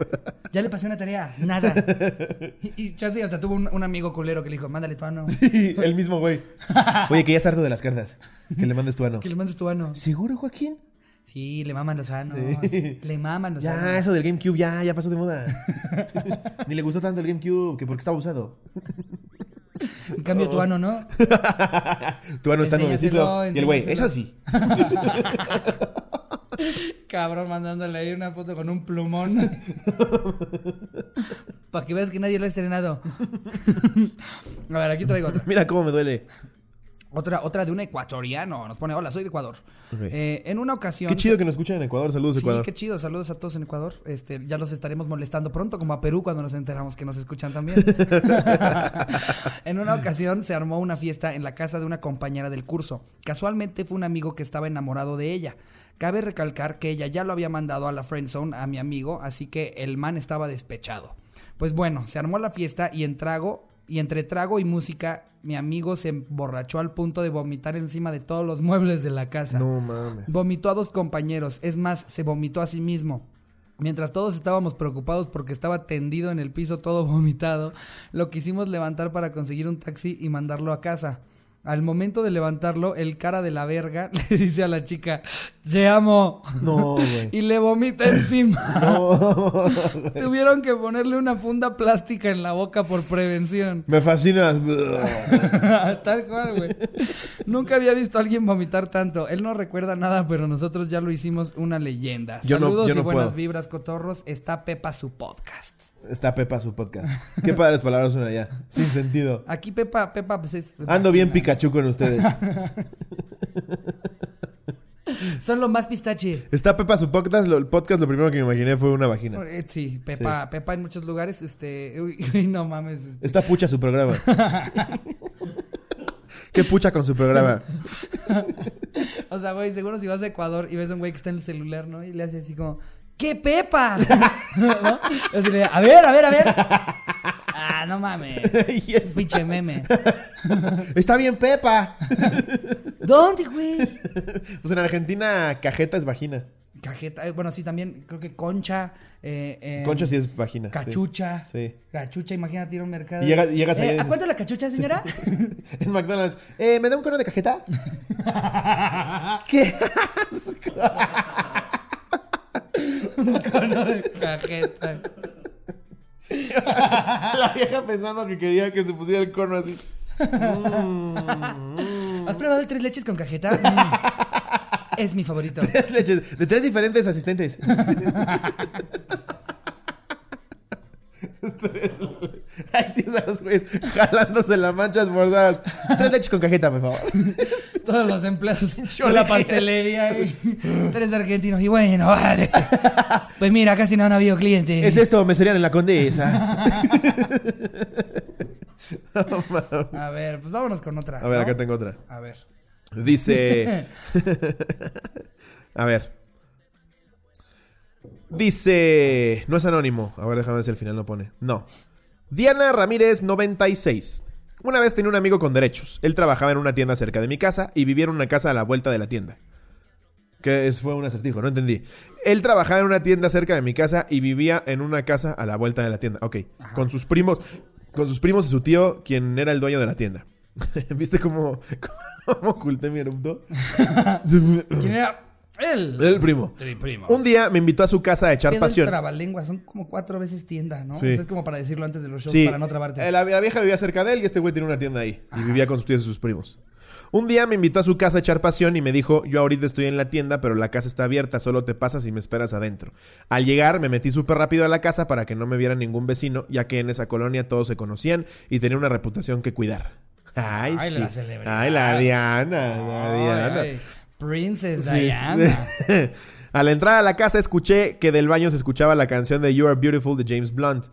Ya le pasé una tarea. Nada. Y, y hasta tuvo un, un amigo culero que le dijo, mándale tu ano. el mismo güey. Oye, que ya está harto de las cartas. Que le mandes tu ano. Que le mandes tu ano. ¿Seguro, Joaquín? Sí, le maman los anos. Sí. Le maman los Ya, anos. eso del GameCube ya, ya pasó de moda. Ni le gustó tanto el GameCube que porque estaba usado. En cambio, tu ano, ¿no? Tu ano está nuevecito. Y el güey, eso sí. cabrón mandándole ahí una foto con un plumón. Para que veas que nadie lo ha estrenado. A ver, aquí traigo otra. Mira cómo me duele. Otra, otra de un ecuatoriano. Nos pone, hola, soy de Ecuador. Eh, en una ocasión... Qué chido que nos escuchan en Ecuador. Saludos, Sí, Ecuador. qué chido. Saludos a todos en Ecuador. Este, ya los estaremos molestando pronto, como a Perú cuando nos enteramos que nos escuchan también. en una ocasión se armó una fiesta en la casa de una compañera del curso. Casualmente fue un amigo que estaba enamorado de ella. Cabe recalcar que ella ya lo había mandado a la friend zone a mi amigo, así que el man estaba despechado. Pues bueno, se armó la fiesta y en trago y entre trago y música, mi amigo se emborrachó al punto de vomitar encima de todos los muebles de la casa. No mames. Vomitó a dos compañeros, es más, se vomitó a sí mismo. Mientras todos estábamos preocupados porque estaba tendido en el piso todo vomitado, lo quisimos levantar para conseguir un taxi y mandarlo a casa. Al momento de levantarlo, el cara de la verga le dice a la chica, te amo. No, güey. Y le vomita encima. No. Tuvieron que ponerle una funda plástica en la boca por prevención. Me fascina. Tal cual, güey. Nunca había visto a alguien vomitar tanto. Él no recuerda nada, pero nosotros ya lo hicimos una leyenda. Yo no- Saludos yo y buenas puedo. vibras, cotorros. Está Pepa su podcast. Está Pepa su podcast. Qué padres palabras son allá. Sin sentido. Aquí Pepa, Pepa, pues es. Ando bien. Pikachu con ustedes. Son lo más pistache. Está Pepa su podcast. Lo, el podcast, lo primero que me imaginé fue una vagina. Eh, Sí, Pepa, Pepa en muchos lugares, este, uy, uy, no mames. este. Está pucha su programa. Qué pucha con su programa. O sea, güey, seguro si vas a Ecuador y ves a un güey que está en el celular, ¿no? Y le hace así como, ¡qué Pepa! ¿No? Y así le, a ver, a ver, a ver. Ah, no mames. Y es- Pinche meme. Está bien Pepa. ¿Dónde, güey? Pues en Argentina, cajeta es vagina. Cajeta, eh, bueno, sí, también creo que concha. Eh, eh, Concha sí es vagina. Cachucha. Sí. Cachucha, imagínate ir a un mercado. Y llega- y llegas Eh, ahí- ¿A cuánto la cachucha, señora? En McDonald's. Eh, ¿Me da un cono de cajeta? ¿Qué? Un cono de cajeta. La vieja pensando que quería que se pusiera el cono así. ¿Has probado el tres leches con cajeta? Mm. Es mi favorito. Tres leches. De tres diferentes asistentes. Tres- Ahí tienes a los güeyes jalándose las manchas bordadas. Tres leches con cajeta, por favor. Todos los empleados de la pastelería. y tres argentinos. Y bueno, vale. Pues mira, casi no han habido clientes. Es esto, me serían en la condesa. A ver, pues vámonos con otra. A ver, ¿no? acá tengo otra. A ver. Dice. A ver. Dice. No es anónimo. A ver, déjame ver si al final lo pone. No. Diana Ramírez 96. Una vez tenía un amigo con derechos. Él trabajaba en una tienda cerca de mi casa y vivía en una casa a la vuelta de la tienda. Que fue un acertijo, no entendí. Él trabajaba en una tienda cerca de mi casa y vivía en una casa a la vuelta de la tienda. Ok. Con sus primos. Con sus primos y su tío, quien era el dueño de la tienda. ¿Viste cómo, cómo oculté mi erupto? ¿Quién era? Él. El primo. Un día me invitó a su casa a echar el pasión. trabalengua, son como cuatro veces tienda, ¿no? Sí. O sea, es como para decirlo antes de los shows, Sí. para no trabarte. Eh, La, la vieja vivía cerca de él y este güey tenía una tienda ahí. Y vivía con sus tíos y sus primos. Un día me invitó a su casa a echar pasión y me dijo, yo ahorita estoy en la tienda, pero la casa está abierta, solo te pasas y me esperas adentro. Al llegar me metí súper rápido a la casa para que no me viera ningún vecino, ya que en esa colonia todos se conocían y tenía una reputación que cuidar. Ay, Ay, sí. la celebridad. Ay, la Diana, la Ay, Diana. ay, Princess Sí. Diana. a la entrada a la casa escuché que del baño se escuchaba la canción de You Are Beautiful de James Blunt.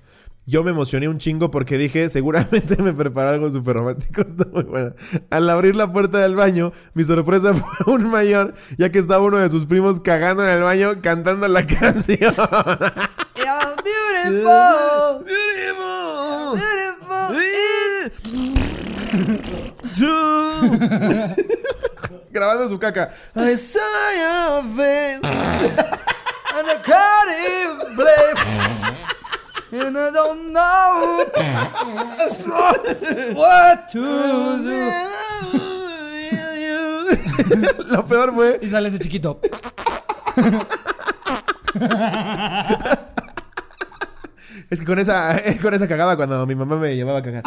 Yo me emocioné un chingo porque dije, seguramente me preparó algo súper romántico. Está muy buena. Al abrir la puerta del baño, mi sorpresa fue aún mayor, ya que estaba uno de sus primos cagando en el baño cantando la canción. You're beautiful. Beautiful. Beautiful. Grabando su caca. I saw. And the Cardiff Blade. And I don't know what to do. Lo peor fue Y sale ese chiquito. Es que con esa, con esa cagaba cuando mi mamá me llevaba a cagar.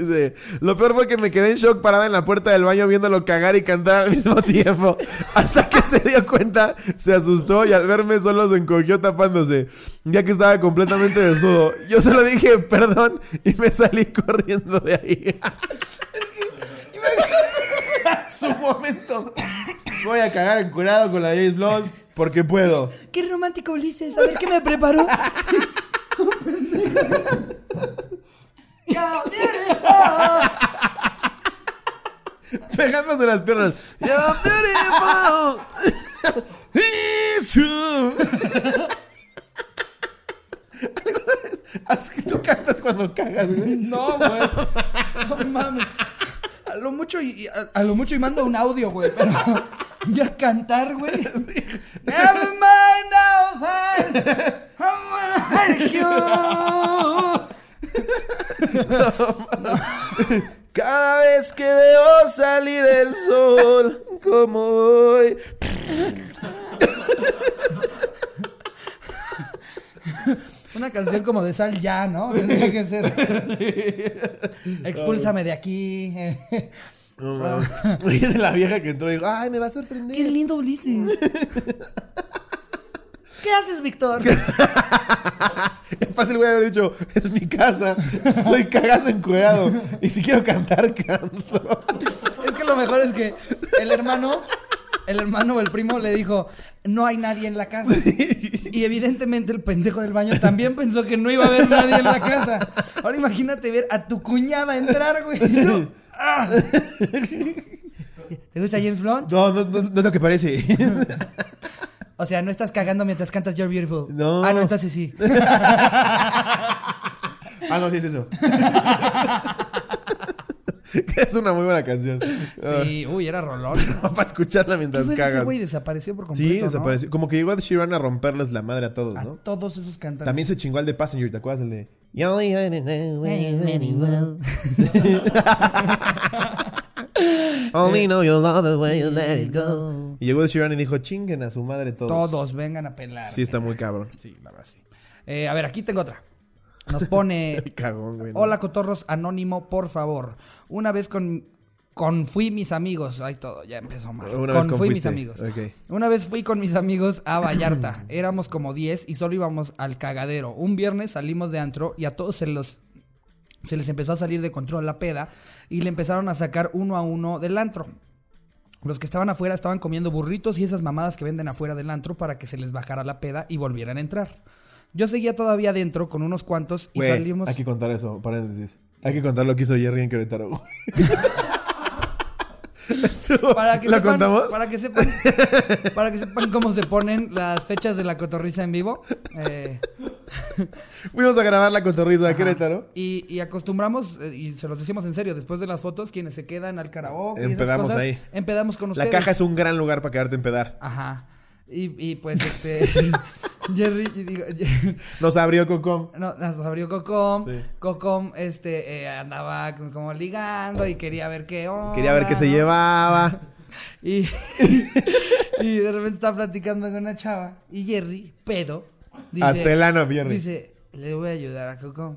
Dice, lo peor fue que me quedé en shock parada en la puerta del baño viéndolo cagar y cantar al mismo tiempo. Hasta que se dio cuenta, se asustó y al verme solo se encogió tapándose, ya que estaba completamente desnudo. Yo solo dije perdón y me salí corriendo de ahí. Su momento. Voy a cagar encurado con la James Blunt porque puedo. Qué romántico Ulises, a ver qué me preparó. Pegándose las piernas. Haz que tú cantas cuando cagas, güey. No, güey. No mames. A lo mucho y, a, a lo mucho y mando un audio, güey. Pero ya cantar, güey. Never mind, I'll find. I'm gonna you. Cada vez que veo salir el sol, como hoy. Una canción como de sal ya, ¿no? Tendría que ser. Expúlsame de aquí. No, de la vieja que entró y dijo, ay, me va a sorprender. Qué lindo Ulises. ¿Qué haces, Víctor? Aparte el güey había dicho, es mi casa, estoy cagando encuerado. Y si quiero cantar, canto. Es que lo mejor es que el hermano, el hermano o el primo le dijo, no hay nadie en la casa. Y evidentemente el pendejo del baño también pensó que no iba a haber nadie en la casa. Ahora imagínate ver a tu cuñada entrar, güey. tú, ¡ah! ¿Te gusta James Blunt? No, no, no, no es lo que parece. O sea, no estás cagando mientras cantas You're Beautiful. No. Ah, no, entonces sí. Ah, no, sí es eso. es una muy buena canción. Sí, uy, era rolón. Para escucharla ¿Qué mientras de ese güey? Desapareció por completo, Sí, ¿no? desapareció. Como que llegó a Sheeran a romperles la madre a todos, A ¿no? todos esos cantantes. También se chingó al de Passenger, ¿te acuerdas? El de... Only know you let it go. Only know you love it when you let it go. Y llegó de Sheeran y dijo, chinguen a su madre todos. Todos vengan a pelar. Sí, está muy cabrón. Sí, la verdad sí. Eh, a ver, aquí tengo otra. Nos pone. El cagón, güey. ¿no? Hola, cotorros, anónimo, por favor. Una vez con. Con fui mis amigos. Ay, todo, ya empezó mal. Una con vez fui mis amigos. Una vez fui con mis amigos a Vallarta. Éramos como 10 y solo íbamos al cagadero. Un viernes salimos de antro y a todos se los. Se les empezó a salir de control la peda y le empezaron a sacar uno a uno del antro. Los que estaban afuera estaban comiendo burritos y esas mamadas que venden afuera del antro para que se les bajara la peda y volvieran a entrar. Yo seguía todavía adentro con unos cuantos y Güey, salimos. hay que contar eso, paréntesis. Hay que contar lo que hizo Jerry en Querétaro. Para que ¿Lo sepan, contamos? Para que sepan, para que sepan cómo se ponen las fechas de la cotorriza en vivo. Eh, Fuimos a grabar la cotorriza de Querétaro. y, y acostumbramos, eh, y se los decimos en serio, después de las fotos, quienes se quedan al karaoke y esas Empedamos cosas, ahí. empedamos con La ustedes. caja es un gran lugar para quedarte en pedar. Ajá. Y, y pues este. Jerry. digo, Nos abrió Cocom. No, nos abrió Cocom. Sí. Cocom, este, eh, andaba como- ligando y quería ver qué onda. Quería ver qué se llevaba. Y, y de repente estaba platicando con una chava. Y Jerry, pedo, dice. Hasta el ano, Jerry. Dice, le voy a ayudar a Cocom.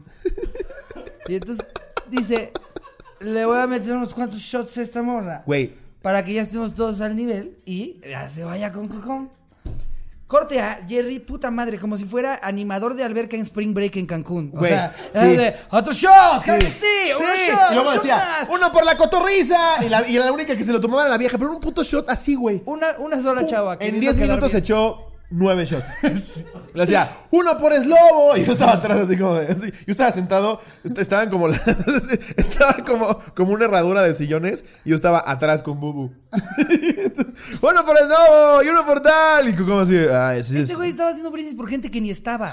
y entonces dice, le voy a meter unos cuantos shots a esta morra. Güey, Para que ya estemos todos al nivel y ya se vaya con Cocom. Corte a Jerry, puta madre, como si fuera animador de alberca en Spring Break en Cancún. O Güey, sea, sí. de, otro shot, que sí, Sí, uno y shot, luego un shot decía, más". uno por la cotorriza. Y la, y la única que se lo tomaba era la vieja, pero un puto shot así, güey. Una, una sola chava. En queriendo 10 quedar minutos se echó nueve shots. Le decía, uno por eslobo. Y yo estaba atrás así como de- así. Yo estaba sentado, est- estaban como la- estaba como, como una herradura de sillones y yo estaba atrás con Bubu. Entonces, uno por eslobo y uno por tal. Y como así, ay, sí, Este sí. güey estaba haciendo brindis por gente que ni estaba.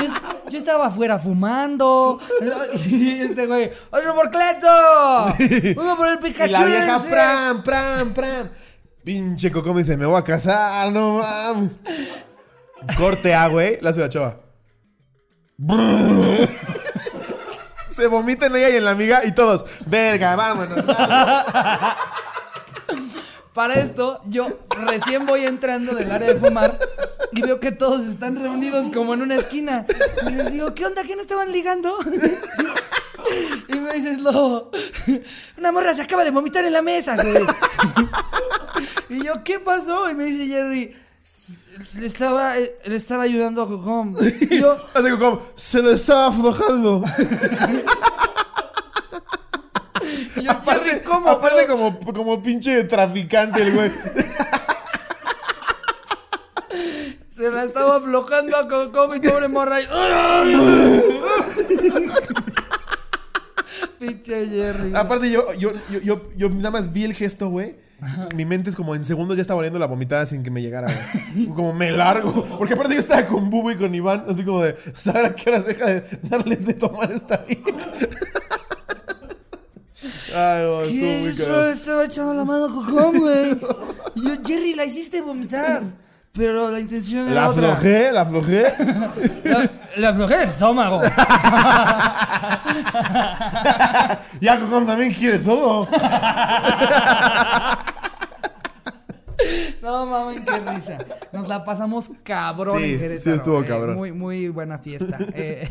Yo, yo estaba afuera fumando. Y este güey, otro por Cleto. Uno por el Pikachu. Y la vieja, ese". pram, pram, pram. Pinche Coco me dice, me voy a casar, no mames. Corte A, güey, la la chava. Se vomita en ella y en la amiga y todos, verga, vámonos. vámonos". Para esto, yo recién voy entrando del área de fumar y veo que todos están reunidos como en una esquina. Y les digo, ¿qué onda? ¿Qué no estaban ligando? Y me dices, Lobo, una morra se acaba de vomitar en la mesa. Y yo, ¿qué pasó? Y me dice Jerry, "S- le estaba, eh, le estaba ayudando a Cocom. Y yo, Hace como, se le estaba aflojando. y yo, Jerry, ¿cómo? aparte como, como pinche traficante el güey. Se la estaba aflojando a Cocom y pobre morra. y- Pinche Jerry. Aparte yo, yo, yo, yo, yo nada más vi el gesto, güey. Mi mente es como en segundos ya estaba oliendo la vomitada sin que me llegara, güey. Como me largo. Porque aparte yo estaba con Bubu y con Iván, así como de, ¿saber a qué horas deja de darle de tomar esta vida? Ay, güey, estuvo muy cagado. estaba echando la mano Cocom, güey. Y yo, Jerry, la hiciste vomitar. Pero la intención era La otra. aflojé, la aflojé. La, la aflojé el estómago. Ya Cocom también quiere todo. No mames, qué risa. Nos la pasamos cabrón Sí, en Querétaro. sí estuvo eh, cabrón. muy, muy buena fiesta. Eh,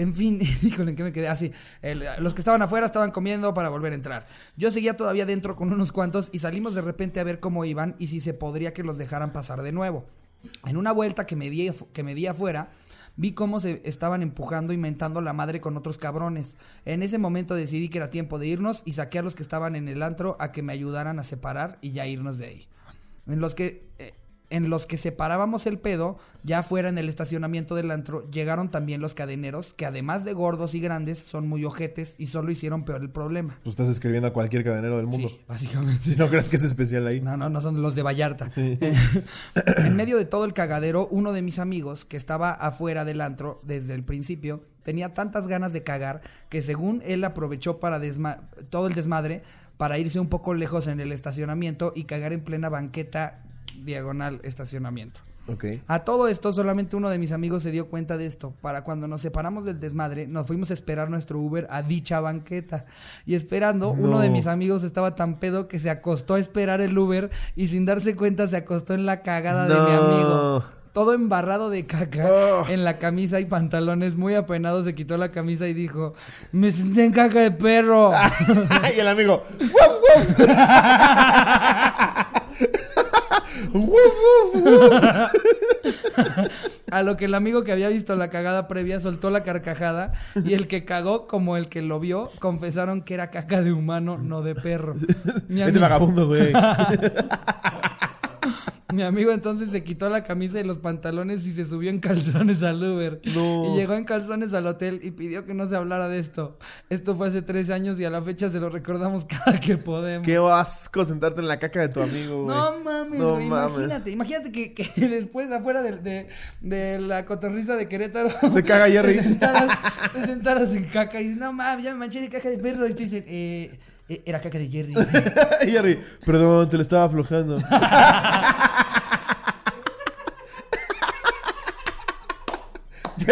en fin, híjole, ¿en qué me quedé? Así, los que estaban afuera estaban comiendo para volver a entrar. Yo seguía todavía dentro con unos cuantos y salimos de repente a ver cómo iban y si se podría que los dejaran pasar de nuevo. En una vuelta que me di, que me di afuera, vi cómo se estaban empujando y mentando la madre con otros cabrones. En ese momento decidí que era tiempo de irnos y saqué a los que estaban en el antro a que me ayudaran a separar y ya irnos de ahí. En los que eh, en los que separábamos el pedo, ya fuera en el estacionamiento del antro, llegaron también los cadeneros, que además de gordos y grandes, son muy ojetes y solo hicieron peor el problema. Pues estás escribiendo a cualquier cadenero del mundo. Sí, básicamente. Si no crees que es especial ahí. No, no, no son los de Vallarta. Sí. en medio de todo el cagadero, uno de mis amigos, que estaba afuera del antro desde el principio, tenía tantas ganas de cagar que según él aprovechó para desma todo el desmadre para irse un poco lejos en el estacionamiento y cagar en plena banqueta diagonal estacionamiento. Ok. A todo esto, solamente uno de mis amigos se dio cuenta de esto. Para cuando nos separamos del desmadre, nos fuimos a esperar nuestro Uber a dicha banqueta. Y esperando, No. uno de mis amigos estaba tan pedo que se acostó a esperar el Uber y sin darse cuenta se acostó en la cagada de mi amigo. Todo embarrado de caca Oh. en la camisa y pantalones, muy apenado se quitó la camisa y dijo, me senté en caca de perro. y el amigo. ¡Wuf, wuf! A lo que el amigo que había visto la cagada previa soltó la carcajada y el que cagó como el que lo vio confesaron que era caca de humano, no de perro. Mi, Ese vagabundo, güey. mi amigo entonces se quitó la camisa y los pantalones y se subió en calzones al Uber. No. Y llegó en calzones al hotel y pidió que no se hablara de esto. Esto fue hace tres años y a la fecha se lo recordamos cada que podemos. Qué asco sentarte en la caca de tu amigo, güey. No mames, No güey, mames. imagínate, imagínate que, que después afuera de, de, de la cotorriza de Querétaro Se caga Jerry. Te sentaras, te sentaras en caca y dices, no mames, ya me manché de caca de perro y te dicen, eh, eh, era caca de Jerry. Jerry, perdón, te lo estaba aflojando.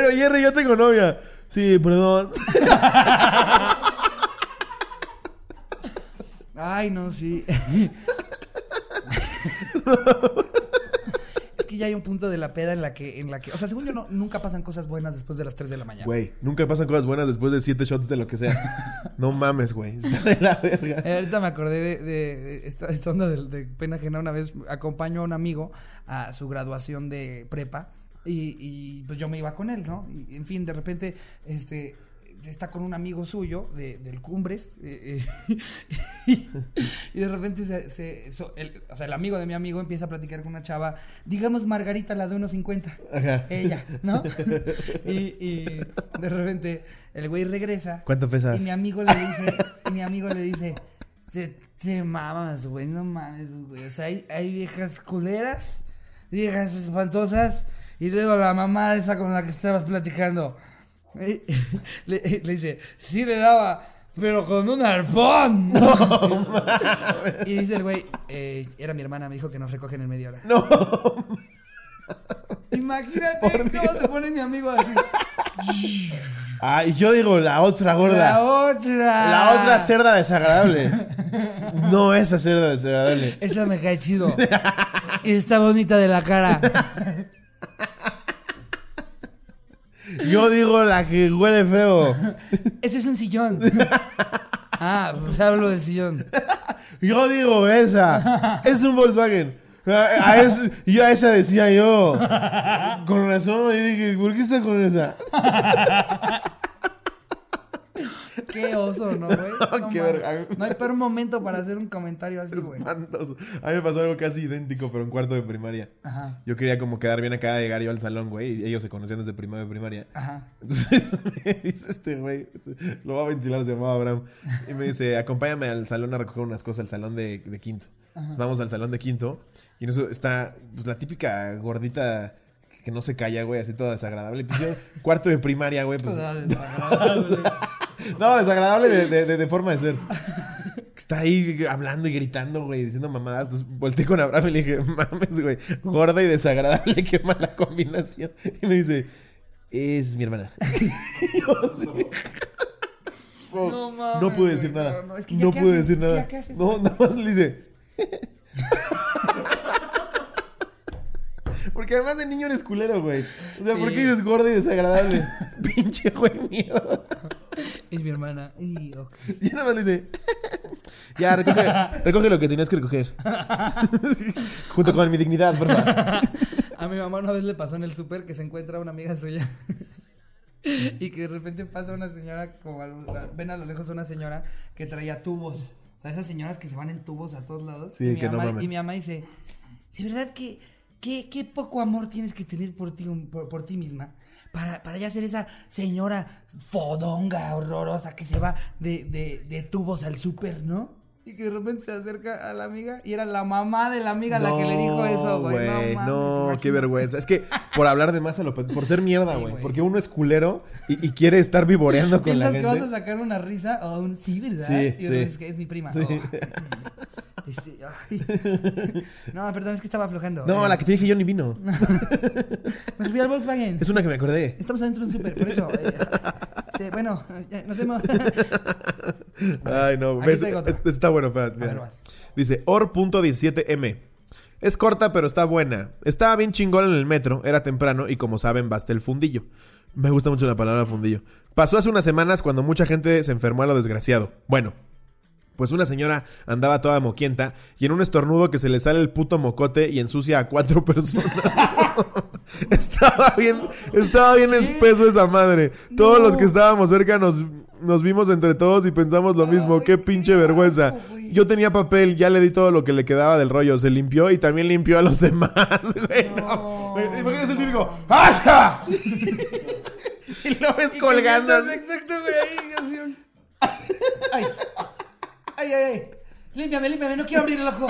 Pero Jerry, yo tengo novia. Sí, perdón. Ay, no, sí. es que ya hay un punto de la peda en la que, en la que, o sea, según yo no, nunca pasan cosas buenas después de las 3 de la mañana. Güey, nunca pasan cosas buenas después de siete shots de lo que sea. No mames, güey. Está de la verga. Eh, ahorita me acordé de, de- de esta, esta onda de, de pena ajena. Una vez acompañó a un amigo a su graduación de prepa y, y, pues yo me iba con él, ¿no? Y, en fin, de repente, este está con un amigo suyo de, del Cumbres eh, eh, y de repente se, se- so- el, o sea, el amigo de mi amigo empieza a platicar con una chava, digamos Margarita, la de unos 50 Ajá. ella, ¿no? y, y de repente el güey regresa ¿Cuánto pesas? y mi amigo le dice, y mi amigo le dice, te, te mamas, güey, no mames, güey. O sea, hay, hay viejas culeras, viejas espantosas, y luego la mamá esa con la que estabas platicando. Eh, Le, le dice, sí le daba, pero con un arpón. y dice el güey, eh, era mi hermana, me dijo que nos recogen en media hora. No. Imagínate Por cómo Dios. se pone mi amigo así. Ah, y yo digo la otra gorda. La otra. La otra cerda desagradable. No esa cerda desagradable. Esa me cae chido. Está bonita de la cara. Yo digo la que huele feo. Eso es un sillón. ah, pues hablo del sillón. Yo digo esa. Es un Volkswagen. A- a ese- yo a esa decía yo. Con razón. Y dije, ¿por qué está con esa? Qué oso, ¿no, güey? No, Qué verga. No hay peor momento para hacer un comentario así, güey. Espantoso. A mí me pasó algo casi idéntico, pero en cuarto de primaria. Ajá, Yo quería como quedar bien acá de llegar yo al salón, güey. Y ellos se conocían desde primero de primaria. ajá. Entonces me dice este güey, lo va a ventilar, se llamaba Abraham. Y me dice, acompáñame al salón a recoger unas cosas, al salón de, de quinto. Entonces vamos al salón de quinto. Y en eso está pues, la típica gordita que no se calla, güey, así toda desagradable. Pues yo, cuarto de primaria, güey, pues... Desagradable. No, desagradable de, de- de- de forma de ser. Está ahí hablando y gritando, güey, diciendo mamadas. Entonces volteé con Abraham y le dije, mames, güey, gorda y desagradable, qué mala combinación. Y me dice, es mi hermana. Yo. No mames, No pude decir güey, nada. no, no, es que ya no qué pude haces, decir es que nada. ya qué haces, no, nada más le dice. Porque además de niño eres culero, güey. O sea, ¿por Sí. qué dices gorda y desagradable? Pinche güey mierda. Es mi hermana. Y, ok. Y nada más le dice, ya, recoge, recoge lo que tenías que recoger. Junto con mi dignidad, por favor. A mi mamá una vez le pasó en el súper que se encuentra una amiga suya. y que de repente pasa una señora, como al- ven a lo lejos una señora que traía tubos. O sea, esas señoras que se van en tubos a todos lados. Sí, y, mi que no mamá, mamen. y mi mamá dice, de verdad que, qué, qué poco amor tienes que tener por ti, por, por ti misma. Para, para ya ser esa señora fodonga, horrorosa, que se va de, de, de tubos al súper, ¿no? Y que de repente se acerca a la amiga y era la mamá de la amiga la que le dijo eso, güey. No, mames, no, qué vergüenza. Es que por hablar de más a lo por ser mierda, güey. porque uno es culero y, y quiere estar vivoreando con la Piensas que gente. vas a sacar una risa o un sí, ¿verdad? Sí, y sí. dices que es mi prima. Sí. Oh. Este, ay. No, perdón, es que estaba aflojando. No, Eh, la que te dije yo ni vino. Me fui al Volkswagen. Es una que me acordé. Estamos adentro de un súper, por eso. eh, bueno, ya, nos vemos. Ay, no. ¿ves? Está bueno, espérate, A ver, mira. vas. Dice Or.17M. Es corta, pero está buena. Estaba bien chingón en el metro, era temprano y como saben, basta el fundillo. Me gusta mucho la palabra fundillo. Pasó hace unas semanas cuando mucha gente se enfermó a lo desgraciado. Bueno, pues una señora andaba toda moquienta y en un estornudo que se le sale el puto mocote y ensucia a cuatro personas. estaba bien, estaba bien espeso esa madre. Todos los que estábamos cerca nos, nos vimos entre todos y pensamos lo mismo. Ay, qué qué pinche vergüenza. güey. Yo tenía papel, ya le di todo lo que le quedaba del rollo. Se limpió y también limpió a los demás, güey. No. No, ¿Y por qué es el típico? ¡Hasta! y lo ves Y colgando. Exacto, güey. Ay. Ay, ay, ay. Límpiame, límpiame, no quiero abrir el ojo.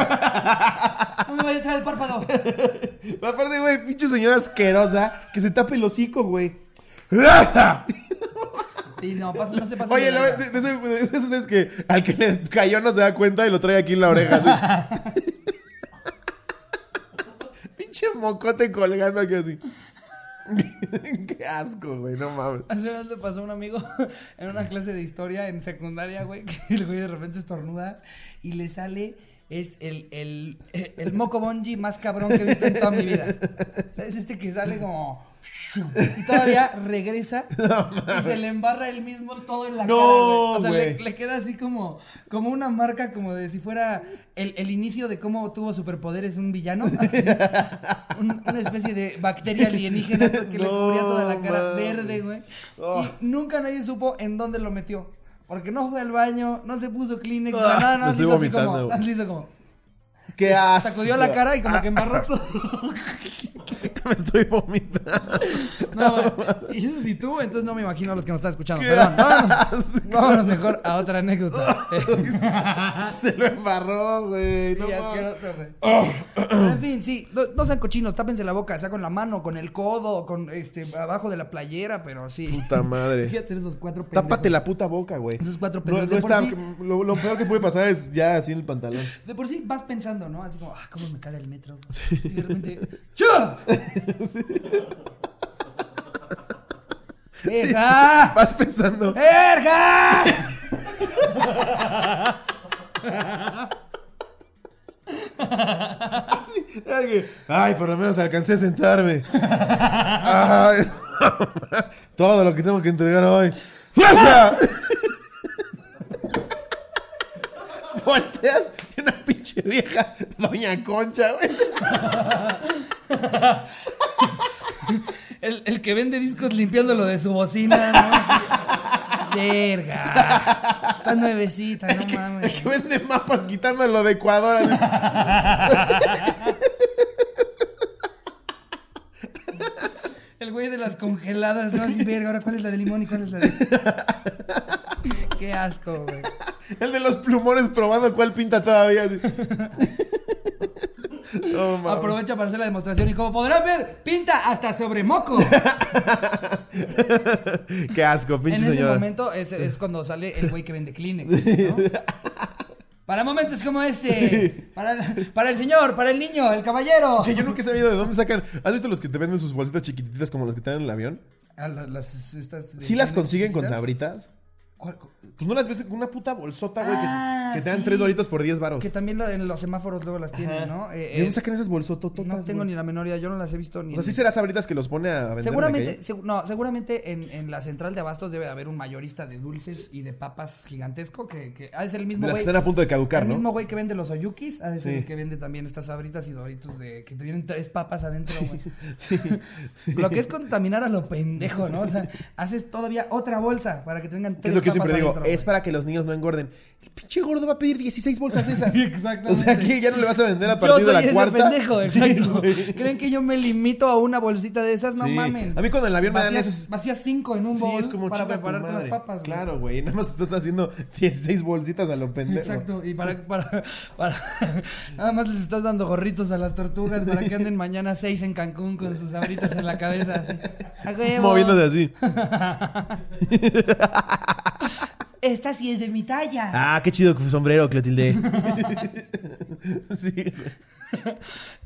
No me vaya a entrar el párpado. Aparte, güey, pinche señora asquerosa que se tape el hocico, güey. Sí, no, pasa- no se pasa. Oye, lo- de, de de esas veces que al que le cayó no se da cuenta y lo trae aquí en la oreja. así. Pinche mocote colgando aquí así. Qué asco, güey, no mames. Hace unas le pasó a un amigo en una clase de historia en secundaria, güey, que el güey de repente estornuda y le sale, es el, el, el moco bonji más cabrón que he visto en toda mi vida. O es este que sale como... Y todavía regresa y se le embarra él mismo todo en la No, cara, güey. O sea, le, queda así como, como una marca como de si fuera el, el inicio de cómo tuvo superpoderes un villano. Un- una especie de bacteria alienígena que le cubría toda la cara verde, güey. Oh. Y nunca nadie supo en dónde lo metió. Porque no fue al baño, no se puso Kleenex, Ah, nada, nada, hizo así como, hizo como, Qué sacudió la cara y como que embarró todo. Me estoy vomitando. No, y eso sí tú, entonces no me imagino a los que nos están escuchando. Perdón, vámonos, vámonos mejor a otra anécdota. Se lo embarró, güey. Sí, No. Pero en fin, sí, no, no sean cochinos, tápense la boca, sea con la mano, con el codo, con este abajo de la playera, pero sí. Puta madre. Fíjate esos cuatro pendejos. Tápate la puta boca, güey. Esos cuatro No, pendejos. no por está, sí, lo, lo peor que puede pasar es ya así en el pantalón. de por sí vas pensando, ¿no? Así como, ah, cómo me caga el metro. Y de repente, ¡ya! Vas pensando. ¡Verga! Ay, que- Ay, por lo menos alcancé a sentarme. Ay, Todo lo que tengo que entregar hoy. Volteas y una pinche vieja, Doña Concha, güey. El, el que vende discos limpiándolo de su bocina, ¿no? Verga. Está nuevecita, no El mames. que vende mapas quitándolo de Ecuador. El güey de las congeladas, ¿no? Así, verga, ahora cuál es la de limón y cuál es la de. Qué asco, güey. El de los plumones probando cuál pinta todavía. Aprovecha para hacer la demostración y como podrán ver, pinta hasta sobre moco. Qué asco, En pinche ese señora. momento es, es cuando sale el güey que vende Kleenex, ¿no? Para momentos como este, para, para el señor, para el niño, el caballero. Que yo nunca he sabido de dónde sacan. ¿Has visto los que te venden sus bolsitas chiquititas como las que te dan en el avión? Ah, la- las- estas ¿Sí las consiguen con sabritas? ¿Cuál- cu- Pues no las ves con una puta bolsota, güey, que- Ah, que, te dan sí. tres doritos por 10 varos. Que también lo- en los semáforos luego las tienen, ¿no? Eh, ¿De eh, dónde sacan esas bolsotototas? no tengo güey? ni la menor idea, yo no las he visto ni. O sea, sí en- será sabritas que los pone a vender. en la Seguramente, calle? segu- no, seguramente en, en la central de abastos debe de haber un mayorista de dulces y de papas gigantesco que, que ha de ser el De mismo las güey. que están a punto de caducar, el ¿no? mismo güey que vende los oyukis, ha de ser Sí. el que vende también estas sabritas y doritos de que tienen tres papas adentro, güey. Sí. Lo que es contaminar a lo pendejo, ¿no? O sea, haces todavía otra bolsa para que te vengan Que tres es lo que yo papas siempre digo, adentro, es güey. para que los niños no engorden. El pinche gordo va a pedir 16 bolsas de esas. Exactamente. O sea, que ya no le vas a vender a Yo partir soy de la ese cuarta. pendejo, exacto. ¿Creen que yo me limito a una bolsita de esas? No Sí. mamen. A mí cuando en el avión me dan esos- Vacías cinco en un Sí, bowl es como para prepararte las papas. Claro, güey. Nada más estás haciendo 16 bolsitas a lo pendejo. Exacto, y para, para, para, nada más les estás dando gorritos a las tortugas para que anden mañana seis en Cancún con sus abritas en la cabeza. Así. ¡A huevo! Moviéndose así. Esta sí es de mi talla. Ah, qué chido sombrero, Clotilde. sí.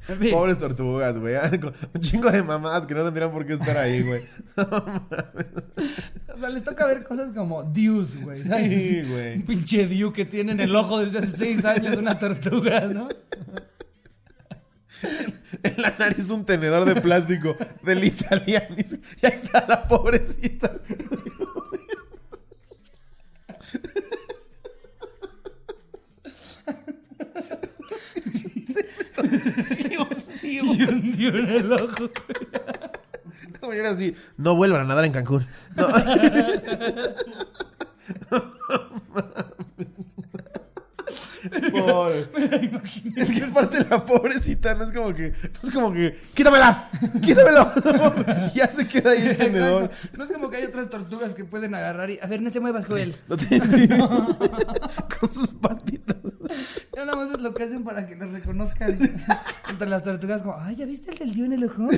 En fin, Pobres tortugas, güey. Un chingo de mamás que no tendrían por qué estar ahí, güey. o sea, les toca ver cosas como Dews, güey. Sí, güey. Un pinche Dew que tiene en el ojo desde hace seis años una tortuga, ¿no? En la nariz un tenedor de plástico del italiano. Y ahí está la pobrecita. Dios mío. Y un Dew en el ojo. Como era así, no vuelvan a nadar en Cancún. No. Pobre. Es que aparte la pobrecita no es como que. No es como que. ¡Quítamela! ¡Quítamelo! ya se queda ahí el tenedor. No es como que hay otras tortugas que pueden agarrar y. A ver, no te muevas, Joel. No te- sí. Con sus patitas. Ya nada más es lo que hacen para que los reconozcan entre las tortugas como, ay, ¿ya viste el del dio en el ojo?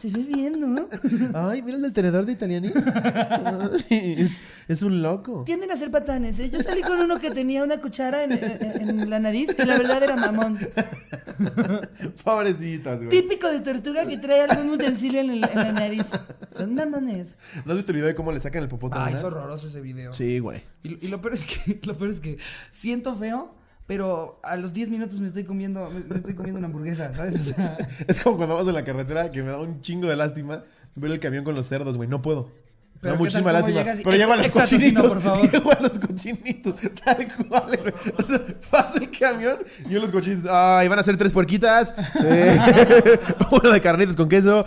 Se ve bien, ¿no? Ay, mira el del tenedor de italianis. Ay, es, es un loco. Tienden a ser patanes, ¿eh? Yo salí con uno que tenía una cuchara en, en- en la nariz y la verdad era mamón. Pobrecitas, güey. Típico de tortuga que trae algún utensilio en, el- en la nariz. Son mamones. ¿No has visto el video de cómo le sacan el popote? Ay, una? es horroroso ese video. Sí, güey. Y, y lo peor es que, lo peor es que siento feo, pero a los 10 minutos me estoy comiendo, me, me estoy comiendo una hamburguesa, ¿sabes? O sea, Es como cuando vamos en la carretera que me da un chingo de lástima ver el camión con los cerdos, güey. No puedo. Pero Me da ¿qué tal muchísima cómo lástima. y- Pero llego a los cochinitos. por favor. Llego a los cochinitos. Tal cual, güey. O sea, pasa el camión y los cochinitos. Ay, van a ser tres puerquitas. eh, uno de carnitas con queso.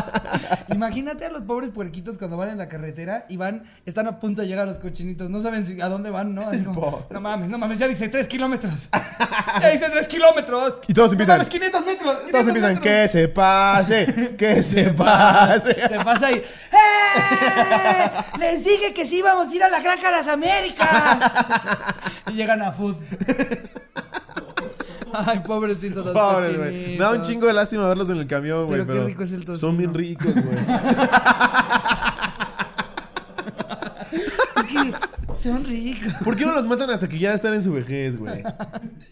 imagínate a los pobres puerquitos cuando van en la carretera y van, están a punto de llegar los cochinitos, no saben si- a dónde van, ¿no? Así como, Po. no mames, no mames, ya dice 3 kilómetros. ya dice 3 kilómetros. Y todos No empiezan. mames, 500 metros. 500 Todos empiezan. metros. Que se pase. Que se pase. Se pasa ahí. ¡Eh! Les dije que sí íbamos a ir a la granja de las Américas. y llegan a Food. Ay, pobrecitos los Pobres, güey. Me da un chingo de lástima verlos en el camión, güey. Pero qué Pero, rico es el tocino. Son bien ricos, güey. Es que son ricos. ¿Por qué no los matan hasta que ya están en su vejez, güey?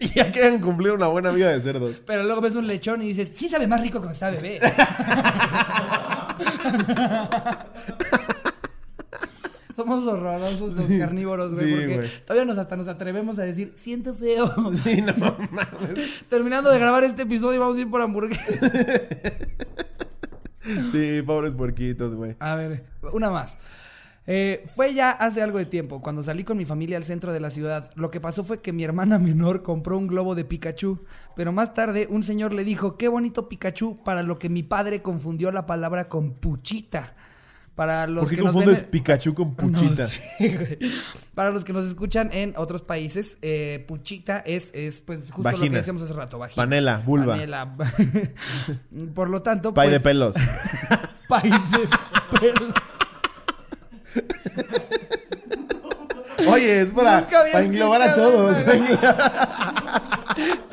Y ya que hayan cumplido una buena vida de cerdos. Pero luego ves un lechón y dices, sí sabe más rico cuando está bebé. Somos horrorosos los carnívoros, güey. Sí, porque todavía nos hasta nos atrevemos a decir, siento feo. Sí, no mames. Terminando de grabar este episodio, vamos a ir por hamburguesas. Sí, pobres puerquitos, güey. A ver, una más. Eh, fue ya hace algo de tiempo, cuando salí con mi familia al centro de la ciudad. Lo que pasó fue que mi hermana menor compró un globo de Pikachu, pero más tarde un señor le dijo, qué bonito Pikachu, para lo que mi padre confundió la palabra con puchita. Para los ¿Por qué que nos confundes ven... Pikachu con No Puchita? sé. Para los que nos escuchan en otros países, eh, puchita es, es pues justo lo que decíamos hace rato, vagina. Panela, vulva. Panela. Por lo tanto, Pay de pues, pelos. pay de pelo. Oye, es para, para englobar a todos.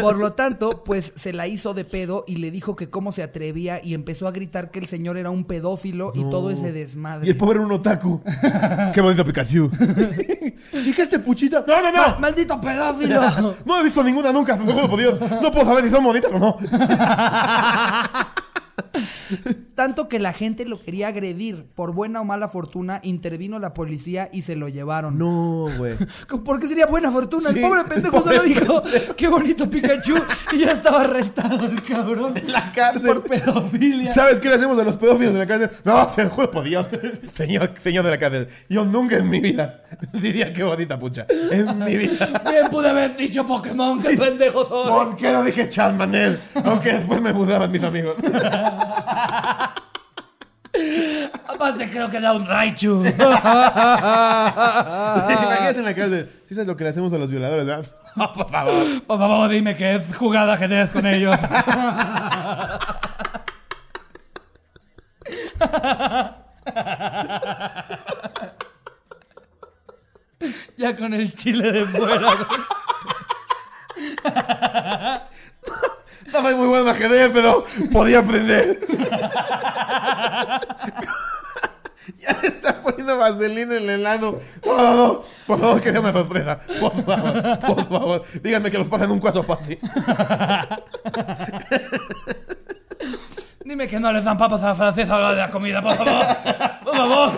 Por lo tanto, pues se la hizo de pedo y le dijo que cómo se atrevía y empezó a gritar que el señor era un pedófilo y todo ese desmadre. Y el pobre era un otaku. Qué bonito Pikachu. ¿Y qué este Puchita? No, no, ¡Ma- no. ¡Maldito pedófilo! No he visto ninguna nunca. No puedo saber si son bonitas o no. Tanto que la gente lo quería agredir. Por buena o mala fortuna, intervino la policía y se lo llevaron. No, güey. ¿Por qué sería buena fortuna? Sí, el pobre pendejo pobre solo dijo, qué bonito Pikachu. Y ya estaba arrestado el cabrón. En la cárcel. Por pedofilia. ¿Sabes qué le hacemos a los pedófilos de la cárcel? No, se juro por Dios. Señor, señor de la cárcel. Yo nunca en mi vida diría qué bonita pucha. En mi vida. Bien pude haber dicho Pokémon, qué pendejo soy. ¿Por qué no dije Charmander? Aunque después me mudaban mis amigos. Aparte creo que da un Raichu. Imagínate en la cárcel. ¿Sí sabes lo que le hacemos a los violadores, verdad? No, por favor. Por favor, dime que es jugada ajedrez con ellos. ya con el chile de fuera. No soy muy bueno en ajedrez, pero podía aprender. ya le está poniendo vaselina en el ano. No, no, no. Por favor, que sea una sorpresa. Por favor, por favor. Díganme que los pasen un cuatro fácil. Dime que no les dan papas a la francesa a la hora de la comida, por favor. Por favor.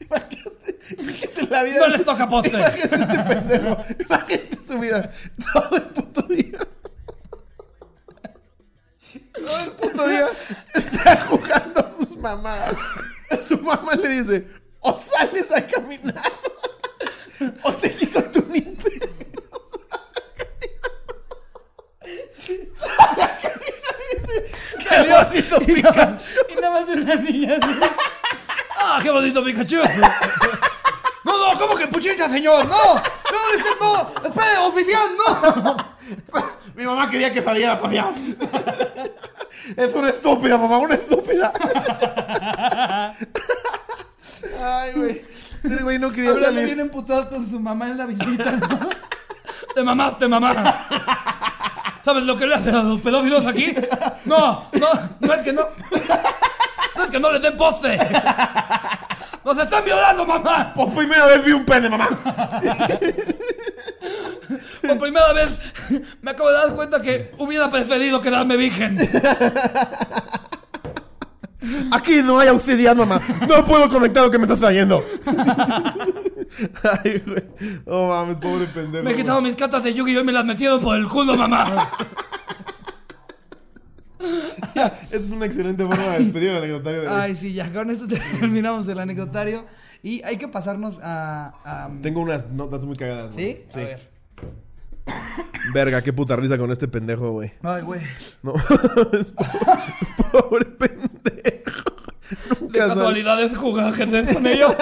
Imagínate la vida. No les toca postre. Imagínate este pendejo. Imagínate su vida. Todo el puto día. Todo el puto día está jugando a sus mamás. Su mamá le dice: O sales a caminar, o te quito tu Nintendo. A caminar ¡Qué bonito Y nada más- Pikachu! Y nada más una niña así. ¡Ah, qué bonito Pikachu! No, no, ¿cómo que puchita, señor? ¡No! ¡No, dije, no! ¡Espere, oficial, no! Mi mamá quería que saliera a pasear. Es una estúpida, mamá, una estúpida. Ay, güey. El güey no quería Hablando salir. bien emputado con su mamá en la visita, ¿no? ¡Te mamaste, mamá! ¿Sabes lo que le hacen a los pedófilos aquí? No, no, no es que no. No es que no les den poste. ¡Nos están violando, mamá! Por primera vez vi un pene, mamá. Por primera vez me acabo de dar cuenta que hubiera preferido quedarme virgen. Aquí no hay auxiliar, mamá. No puedo conectar lo que me estás trayendo. Ay, güey. Oh, mames, pobre pendejo. Me he quitado mis cartas de Yu-Gi-Oh y me las metieron por el culo, mamá. Esa es una excelente forma de despedir al anecdotario de hoy. Ay, sí, ya con esto terminamos el anecdotario. Y hay que pasarnos a. a- Tengo unas notas muy cagadas. güey. ¿Sí? A ver. Verga, qué puta risa con este pendejo, güey. Ay, güey. No. Pobre pendejo. De Nunca sale. casualidades jugar ajedrez con ellos.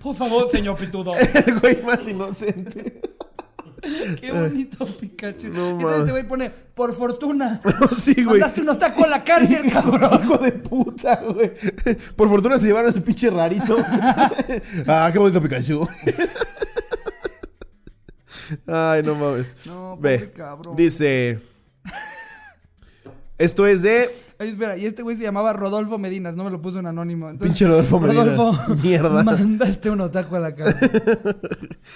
Por favor, señor Pitudo. El güey más inocente. Qué bonito Pikachu. No, Entonces este güey pone, por fortuna. sí, güey. Mandaste un otaku a la cárcel, cabrón. Hijo de puta, güey. Por fortuna se llevaron ese pinche rarito. ah, qué bonito Pikachu. Ay, no mames. No, pobre Ve, cabrón. dice... Esto es de... Ay, espera, y este güey se llamaba Rodolfo Medinas, no me lo puso en anónimo. Entonces, Pinche Rodolfo Medinas. Rodolfo, Mierda. mandaste un otaku a la cárcel.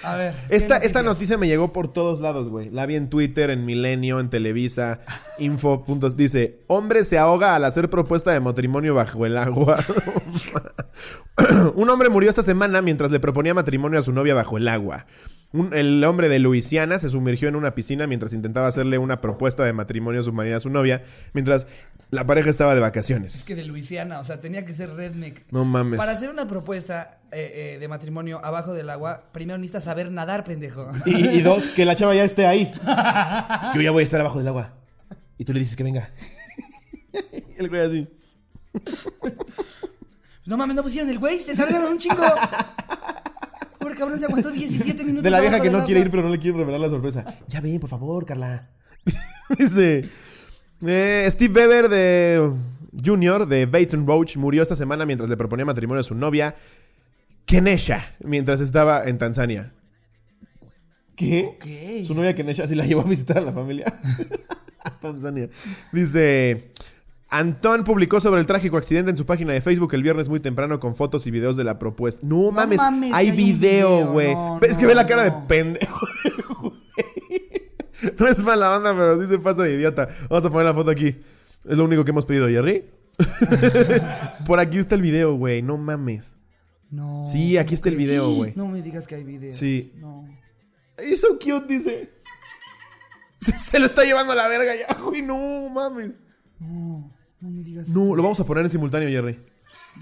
A ver. ¿qué Esta, esta noticias? noticia me llegó por todos lados, güey. La vi en Twitter, en Milenio, en Televisa, Info. Puntos. Dice, hombre se ahoga al hacer propuesta de matrimonio bajo el agua. Un hombre murió esta semana mientras le proponía matrimonio a su novia bajo el agua. Un- el hombre de Luisiana se sumergió en una piscina mientras intentaba hacerle una propuesta de matrimonio submarina a su novia, mientras la pareja estaba de Es vacaciones. que de Luisiana, o sea, tenía que ser redneck. No mames. Para hacer una propuesta eh, eh, de matrimonio abajo del agua, primero necesitas saber nadar, pendejo. Y, y dos, que la chava ya esté ahí. Yo ya voy a estar abajo del agua. Y tú le dices que venga. el güey así. No mames, no pusieron el güey, se tardaron un chingo. Pobre cabrón, se aguantó 17 minutos. De la vieja que no quiere ir, pero no le quiere revelar la sorpresa. Ya ven, por favor, Carla. Dice. eh, Steve Weber de Jr. de Baton Rouge murió esta semana mientras le proponía matrimonio a su novia, Kenesha, mientras estaba en Tanzania. ¿Qué? Ok. Su novia Kenesha sí la llevó a visitar a la familia. a Tanzania. Dice. Antón publicó sobre el trágico accidente en su página de Facebook el viernes muy temprano con fotos y videos de la propuesta. No, mames, mames, hay video, güey. no, es que ve la cara de pendejo. No es mala banda, pero sí se pasa de idiota. Vamos a poner la foto aquí. Es lo único que hemos pedido, Jerry. Por aquí está el video, güey. No mames. No. Sí, aquí está el video, güey. No me digas que hay video. Sí. No. It's so cute, dice. Se, se lo está llevando a la verga ya, güey. No mames. No, no me digas. No, lo vamos a poner en simultáneo, Jerry.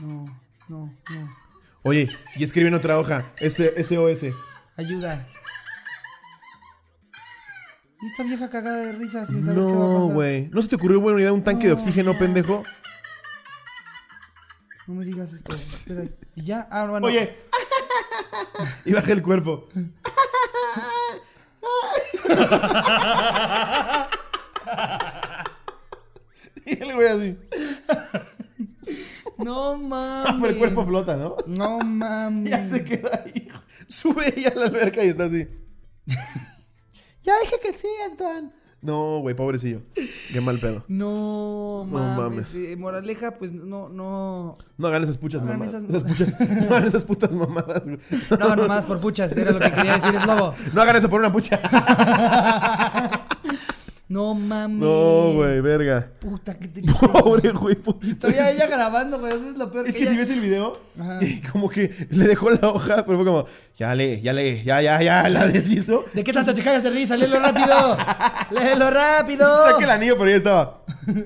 No, no, no. Oye, y escribe en otra hoja. S SOS. Ayuda. ¿Y esta vieja cagada de risa sin saber qué va a No, pasar? güey. ¿No se te ocurrió buena idea un tanque de oxígeno, pendejo? No me digas esto. Espera. ¿Y ya? Ah, bueno. Oye. y baja el cuerpo. y el güey así. No mames. Pero el cuerpo flota, ¿no? No mames. Ya se queda ahí. Sube ella a la alberca y está así. ya dije que sí, Antoine. No, güey, pobrecillo. Qué mal pedo. No No mames. mames. Eh, moraleja, pues no, no. No hagan esas puchas No hagan mamadas. Esas puchas- no hagan esas putas mamadas, güey. No, nomás por puchas. Era lo que quería decir, es lobo. No hagan eso por una pucha. No mames. No, güey, verga. Puta, qué triste. Pobre, güey. Todavía ella grabando, güey. Eso es lo peor. Es que ella- si ves el video, Ajá. y como que le dejó la hoja, pero fue como, ya lee, ya lee, ya, ya, ya, la deshizo. ¿De qué tanto te cagas de risa? ¡Léelo rápido! ¡Léelo rápido! Saca el anillo, pero ya estaba.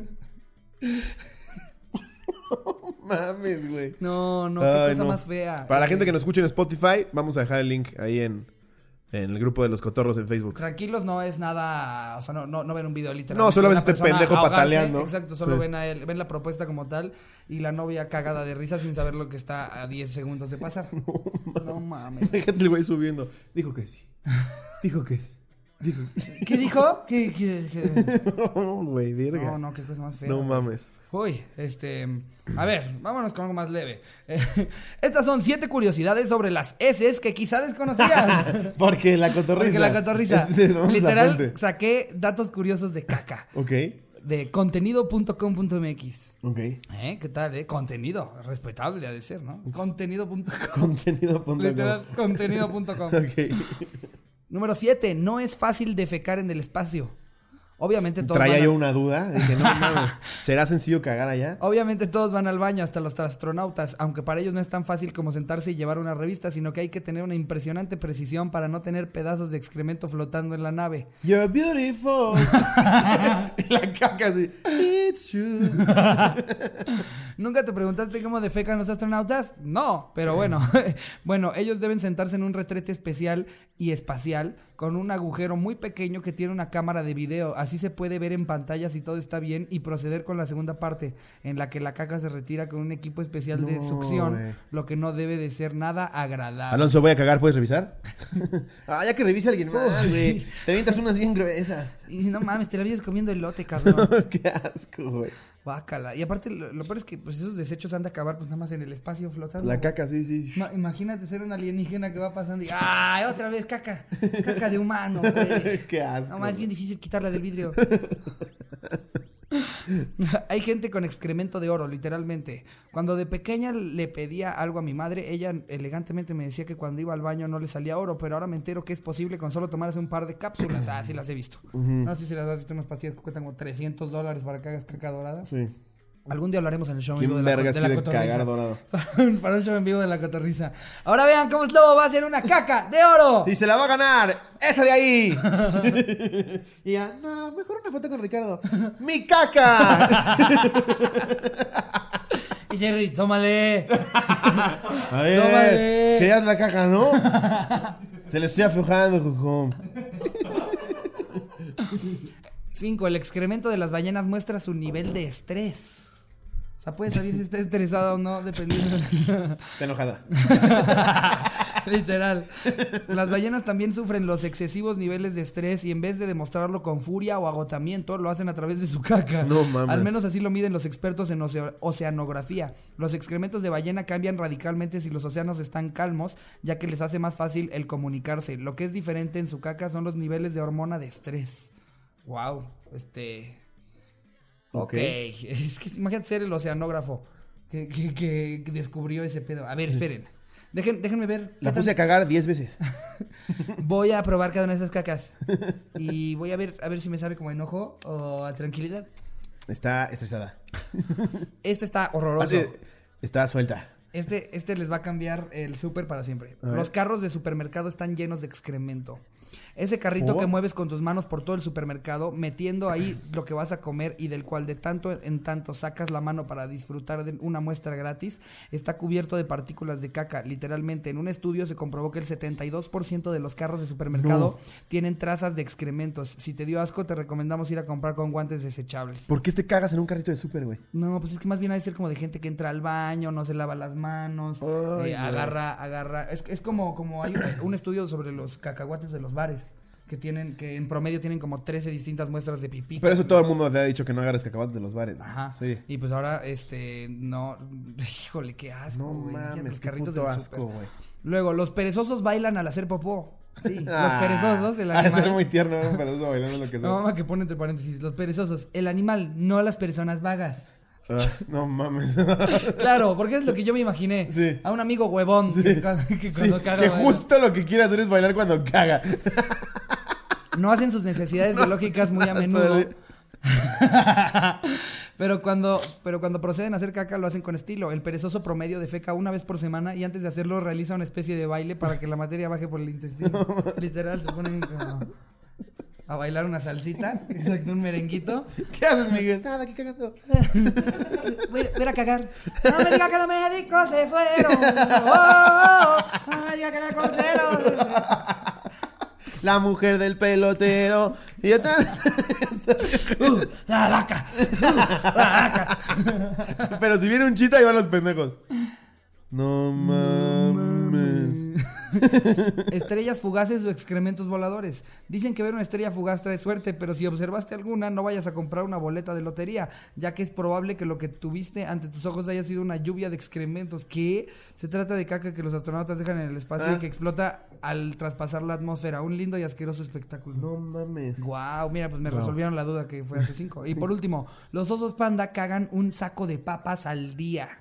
Mames, güey. No, no, qué Ay, cosa no. más fea. Para la gente que nos escucha en Spotify, vamos a dejar el link ahí en, en el grupo de los cotorros en Facebook. Tranquilos, no es nada. O sea, no, no, no ven un video literal. No, solo ves este pendejo pataleando. Exacto, solo Sí. ven a él, ven la propuesta como tal y la novia cagada de risa sin saber lo que está a 10 segundos de pasar. No mames. Déjate el güey subiendo. Dijo que sí. Dijo que sí. Dijo. ¿Qué dijo? ¿Qué, qué- qué? No, güey, verga. No, no, qué cosa más fea. No mames. Uy, este. A ver, vámonos con algo más leve. Estas son siete curiosidades sobre las S que quizá desconocías. Porque la cotorriza. Porque la cotorriza. Es- tenemos la Literal, saqué datos curiosos de caca. Ok. De contenido.com.mx. Ok. ¿Eh? ¿Qué tal, eh? Contenido. Respetable ha de ser, ¿no? Contenido.com. Contenido. punto com. Literal, contenido.com. Ok. Número 7. No es fácil defecar en el espacio. Obviamente todos, Traía van yo al- una duda. Dije, no. ¿Será sencillo cagar allá? Obviamente todos van al baño, hasta los astronautas, aunque para ellos no es tan fácil como sentarse y llevar una revista, sino que hay que tener una impresionante precisión para no tener pedazos de excremento flotando en la nave. You're beautiful. la caca así. It's true. ¿Nunca te preguntaste cómo defecan los astronautas? No, pero bueno. bueno, ellos deben sentarse en un retrete especial y espacial con un agujero muy pequeño que tiene una cámara de video. Así se puede ver en pantalla si todo está bien y proceder con la segunda parte, en la que la caca se retira con un equipo especial de succión, lo que no debe de ser nada agradable. Alonso, voy a cagar, ¿puedes revisar? ah, ya que revise alguien más, güey. Te avientas unas bien gruesas. Y no mames, te la vives comiendo elote, cabrón. Qué asco, güey. Bácala. Y aparte, lo, lo peor es que pues esos desechos han de acabar pues nada más en el espacio flotando. La caca, sí, sí. Ma- imagínate ser un alienígena que va pasando y ¡ay! Otra vez caca. Caca de humano, güey. Qué asco. No, más bien difícil quitarla del vidrio. Hay gente con excremento de oro, literalmente. Cuando de pequeña le pedía algo a mi madre, ella elegantemente me decía que cuando iba al baño no le salía oro, pero ahora me entero que es posible con solo tomarse un par de cápsulas. Ah, sí las he visto. No sé si las has visto unas pastillas que cuestan como 300 dólares para que hagas caca dorada. Sí. Algún día hablaremos en el show en vivo ¿Quién de la, de la cagar dorado? Para un, para un show en vivo de la cotorriza. Ahora vean cómo Slobo va a hacer una caca de oro. Y se la va a ganar. ¡Esa de ahí! y ya, no, mejor una foto con Ricardo. ¡Mi caca! Y Jerry, tómale. A ver, Tómale. querías la caca, ¿no? Se le estoy aflojando, Cocom. 5. El excremento de las ballenas muestra su nivel de estrés. O sea, puede saber si está estresado o no, dependiendo. Está enojada. Literal. Las ballenas también sufren los excesivos niveles de estrés y en vez de demostrarlo con furia o agotamiento, lo hacen a través de su caca. No mames. Al menos así lo miden los expertos en ocea- oceanografía. Los excrementos de ballena cambian radicalmente si los océanos están calmos, ya que les hace más fácil el comunicarse. Lo que es diferente en su caca son los niveles de hormona de estrés. Wow. Este. Ok. Ok. Es que imagínate ser el oceanógrafo que, que- que- descubrió ese pedo. A ver, esperen. Dejen, déjenme ver. La tan- puse a cagar 10 veces. Voy a probar cada una de esas cacas. Y voy a ver, a ver si me sabe como enojo o a tranquilidad. Está estresada. Este está horroroso. Está suelta. Este, este les va a cambiar el súper para siempre. Los carros de supermercado están llenos de excremento. Ese carrito ¿Oh? que mueves con tus manos por todo el supermercado, metiendo ahí lo que vas a comer y del cual de tanto en tanto sacas la mano para disfrutar de una muestra gratis, está cubierto de partículas de caca. Literalmente, en un estudio se comprobó que el 72% de los carros de supermercado tienen trazas de excrementos. Si te dio asco, te recomendamos ir a comprar con guantes desechables. ¿Por qué te cagas en un carrito de súper, güey? No, pues es que más bien hay que ser como de gente que entra al baño, no se lava las manos, Ay, eh, agarra, agarra. Es, es como, como hay un, un estudio sobre los cacahuates de los bares, que tienen, que en promedio tienen como 13 distintas muestras de pipí. Pero eso todo el mundo te ha dicho que no agarres cacahuates de los bares. Ajá. Sí. Y pues ahora, este, no, híjole, qué asco, No güey. Mames, los qué carritos puto del asco, súper. güey. Luego, los perezosos bailan al hacer popó. Sí, los perezosos, el Ah, animal. es muy tierno, ¿no? pero eso bailando lo que sea. No, mamá, que pone entre paréntesis, los perezosos, el animal, no las personas vagas. Ah, no mames. Claro, porque es lo que yo me imaginé. Sí. A un amigo huevón que, cuando- que Sí, cuando caga. que justo lo que quiere hacer es bailar cuando caga. No hacen sus necesidades biológicas muy a menudo. pero cuando pero cuando proceden a hacer caca lo hacen con estilo. El perezoso promedio defeca una vez por semana y antes de hacerlo realiza una especie de baile para que la materia baje por el intestino. Literal, se ponen como a bailar una salsita, exacto, un merenguito. ¿Qué haces, Miguel? Nada, aquí cagando. Voy, voy a cagar. No me diga que los médicos se fueron. Oh, oh, oh. No me diga que los consejeros. La mujer del pelotero. Y ya está. Uh, la vaca. Uh, la vaca. Pero si viene un chita, ahí van los pendejos. No mames. Estrellas fugaces o excrementos voladores. Dicen que ver una estrella fugaz trae suerte, pero si observaste alguna, no vayas a comprar una boleta de lotería, ya que es probable que lo que tuviste ante tus ojos haya sido una lluvia de excrementos. Que se trata de caca que los astronautas dejan en el espacio Ah. y que explota al traspasar la atmósfera. Un lindo y asqueroso espectáculo. No mames. Wow, mira, pues me resolvieron la duda que fue hace cinco. Y por último, los osos panda cagan un saco de papas al día.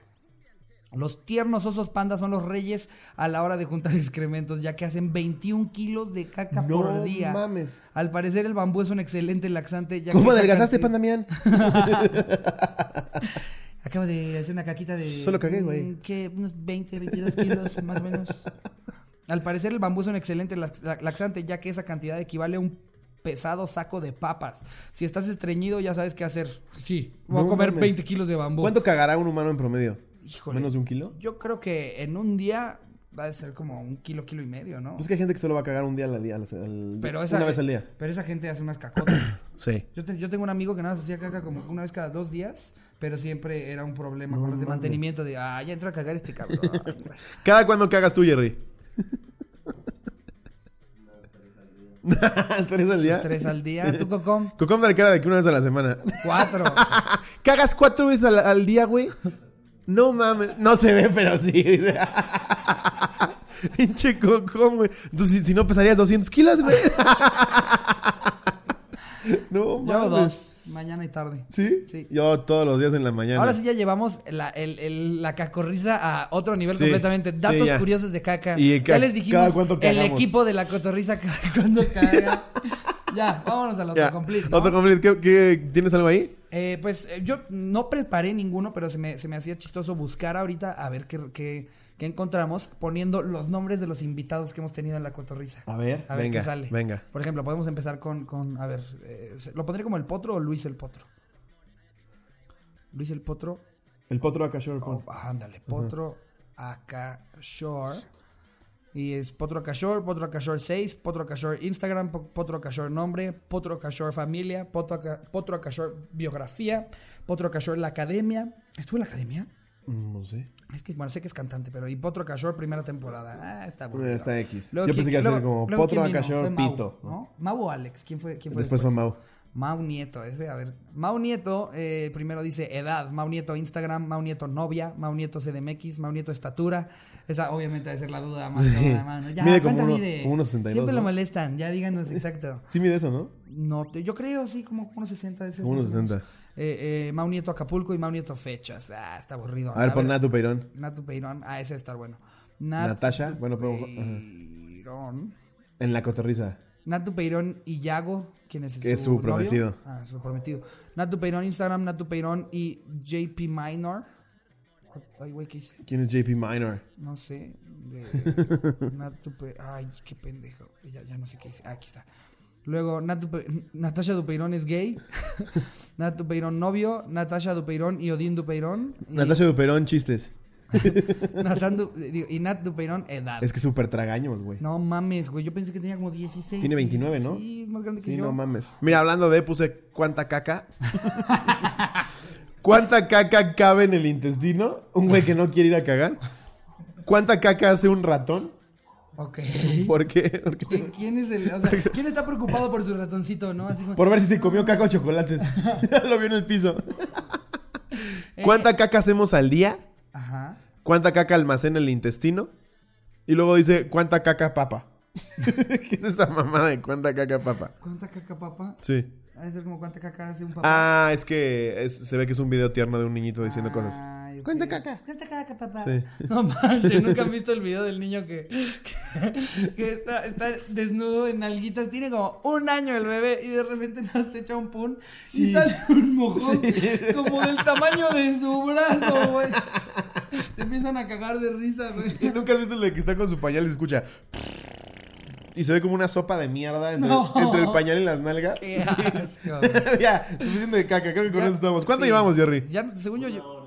Los tiernos osos panda son los reyes a la hora de juntar excrementos, ya que hacen 21 kilos de caca No por día. mames. Al parecer el bambú es un excelente laxante. Ya ¿Cómo que adelgazaste, canti- Panda Mian? Acabo de hacer una caquita de... Solo cagué, güey. ¿Qué? Unos 20, 22 kilos, más o menos. Al parecer el bambú es un excelente lax- la- laxante, ya que esa cantidad equivale a un pesado saco de papas. Si estás estreñido, ya sabes qué hacer. Sí, voy No a comer mames. 20 kilos de bambú. ¿Cuánto cagará un humano en promedio? Híjole. ¿Menos de un kilo? Yo creo que en un día va a ser como un kilo, kilo y medio, ¿no? Pues que hay gente que solo va a cagar un día al día. al- Pero esa, una vez al día. Pero esa gente hace unas cacotas. Sí. Yo, te- yo tengo un amigo que nada más hacía caca como una vez cada dos días, pero siempre era un problema No con los de mantenimiento de, ah, ya entró a cagar este cabrón. ¿Cada cuándo cagas tú, Jerry? ¿Tres al día? Tres al día. ¿Tú, Cocom? Cocom da cara de que una vez a la semana. Cuatro. ¿Cagas cuatro veces al, al día, güey? No mames. No se ve, pero sí. Pinche Cocom, güey. Entonces, si, si no pesarías 200 kilos, güey. no mames. Yo dos, mañana y tarde. ¿Sí? Sí. Yo todos los días en la mañana. Ahora sí ya llevamos la, el- el- la cacorriza a otro nivel Sí, completamente. sí, Datos ya. curiosos de caca. Y ya les dijimos el equipo de la cotorriza cuando caga. Ya, vámonos al autocomplete, ¿no? Autocomplete. ¿Qué, qué- tienes algo ahí? Eh, pues eh, yo no preparé ninguno, pero se me, se me hacía chistoso buscar ahorita a ver qué, qué, qué encontramos poniendo los nombres de los invitados que hemos tenido en la cotorriza. A ver, A ver venga, qué sale. venga. Por ejemplo, podemos empezar con, con a ver, eh, ¿lo pondré como el Potro o Luis el Potro? Luis el Potro. El potro acá, sure, Oh, ándale, Potro Akashore. Y es Potro Akashore, Potro Akashore 6, Potro Akashore Instagram, Po- Potro Akashore nombre, Potro Akashore familia, Potro, Akashore biografía, Potro Akashore la academia. ¿Estuvo en la academia? Mm, No sé. Es que, bueno, sé que es cantante, pero y Potro Akashore primera temporada. Ah, está bueno. Eh, Está X. Luego, Yo ¿quién- pensé que iba a ser como luego, potro Fue Mau, pito. ¿no? Mau o Alex, ¿quién fue? Quién fue Después fue después? Mau. Mau Nieto, ese, a ver. Mau Nieto, eh, primero dice edad, Mau Nieto Instagram, Mau Nieto novia, Mau Nieto CDMX, Mau Nieto estatura. Esa obviamente debe ser la duda más. Sí. cabrona, mano. Ya, Mide como ¿cuánto uno- mide? como unos 62, Siempre lo ¿no? molestan, ya díganos exacto. Sí mide eso, ¿no? No, yo creo, sí, como unos 60. debe ser Como unos más o menos. 60. Eh, eh, Mau Nieto Acapulco y Mau Nieto fechas. Ah, está aburrido. A ver, pon Natu Peirón. Natu Peirón. Ah, ese debe estar bueno. Nat Natasha, bueno, pero-. Peirón. En la cotorriza. Natu Peirón y Yago, quien es, Que es su novio? prometido. Ah, su prometido. Natu Peirón Instagram, Natu Peirón y JP Minor. Ay, güey, ¿qué hice? ¿Quién es JP Minor? No sé. de- Natu Pe- Ay, qué pendejo. Ya, ya no sé qué hice. Ah, aquí está. Luego, Natu Pe- Natasha Dupeirón es gay. Natu Peirón novio. Natasha Dupeirón y Odín Dupeirón. Y Natasha Duperón, chistes. Nathan Du- digo, y Nat Dupeirón, edad. Es que súper tragaños, güey. No mames, güey. Yo pensé que tenía como 16. Tiene sí, 29, ¿no? Sí, es más grande que Sí, yo. no mames. Mira, hablando de, puse cuánta caca. ¿Cuánta caca cabe en el intestino? Un güey que no quiere ir a cagar. ¿Cuánta caca hace un ratón? Ok. ¿Por qué? Porque- ¿Qui- ¿Quién es el.? O sea, ¿quién está preocupado por su ratoncito, no? Así como. Por ver si se comió caca o chocolates. Lo vio en el piso. Eh, ¿Cuánta caca hacemos al día? Ajá. ¿Cuánta caca almacena el intestino? Y luego dice, ¿cuánta caca papa? ¿Qué es esa mamada de cuánta caca papa? ¿Cuánta caca, papá? Sí. Ha de ser como cuánta caca hace un papá. Ah, es que es- se ve que es un video tierno de un niñito diciendo cosas. Ay, ok. ¿Cuánta caca? ¿Cuánta caca, papá? Sí. No manches, nunca han visto el video del niño que, que, que está, está desnudo en alguitas. Tiene como un año el bebé y de repente nos echa un pun y sale un mojón como del tamaño de su brazo, güey. Se empiezan a cagar de risa, güey. ¿Y nunca has visto el de que está con su pañal y se escucha? Y se ve como una sopa de mierda entre, No. entre el pañal y las nalgas. Qué asco, güey. ya, suficiente de caca. Creo que con Ya, eso estamos. ¿Cuánto sí. llevamos, Jerry? Ya, según yo, yo.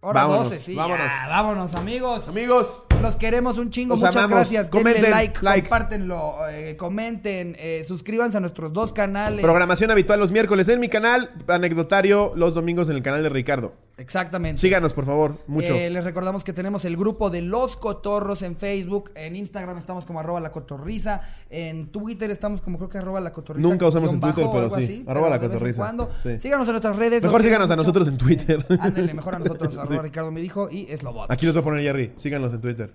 Hora Vámonos, 12, sí. vámonos. ya, vámonos, amigos. Amigos, Los queremos un chingo. Los Muchas amamos. gracias. Comenten, Denle like, like. compártenlo, eh, comenten, eh, suscríbanse a nuestros dos canales. programación habitual los miércoles en mi canal, anecdotario los domingos en el canal de Ricardo. Exactamente. Síganos, por favor, mucho. Eh, les recordamos que tenemos el grupo de Los Cotorros en Facebook. En Instagram estamos como arroba la cotorriza. En Twitter estamos como creo que arroba la cotorriza. Nunca usamos en Twitter, pero sí, así, arroba pero la de vez en cotorriza, cuando. sí. Síganos en nuestras redes. Mejor los síganos a nosotros en Twitter. Ándale, mejor a nosotros. Arroba Ricardo me dijo y es Lobot. Aquí les voy a poner Jerry. Síganos en Twitter.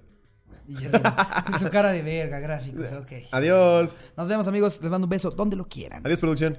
Y su cara de verga, gráficos. Ok. Adiós. Nos vemos, amigos. Les mando un beso donde lo quieran. Adiós, producción.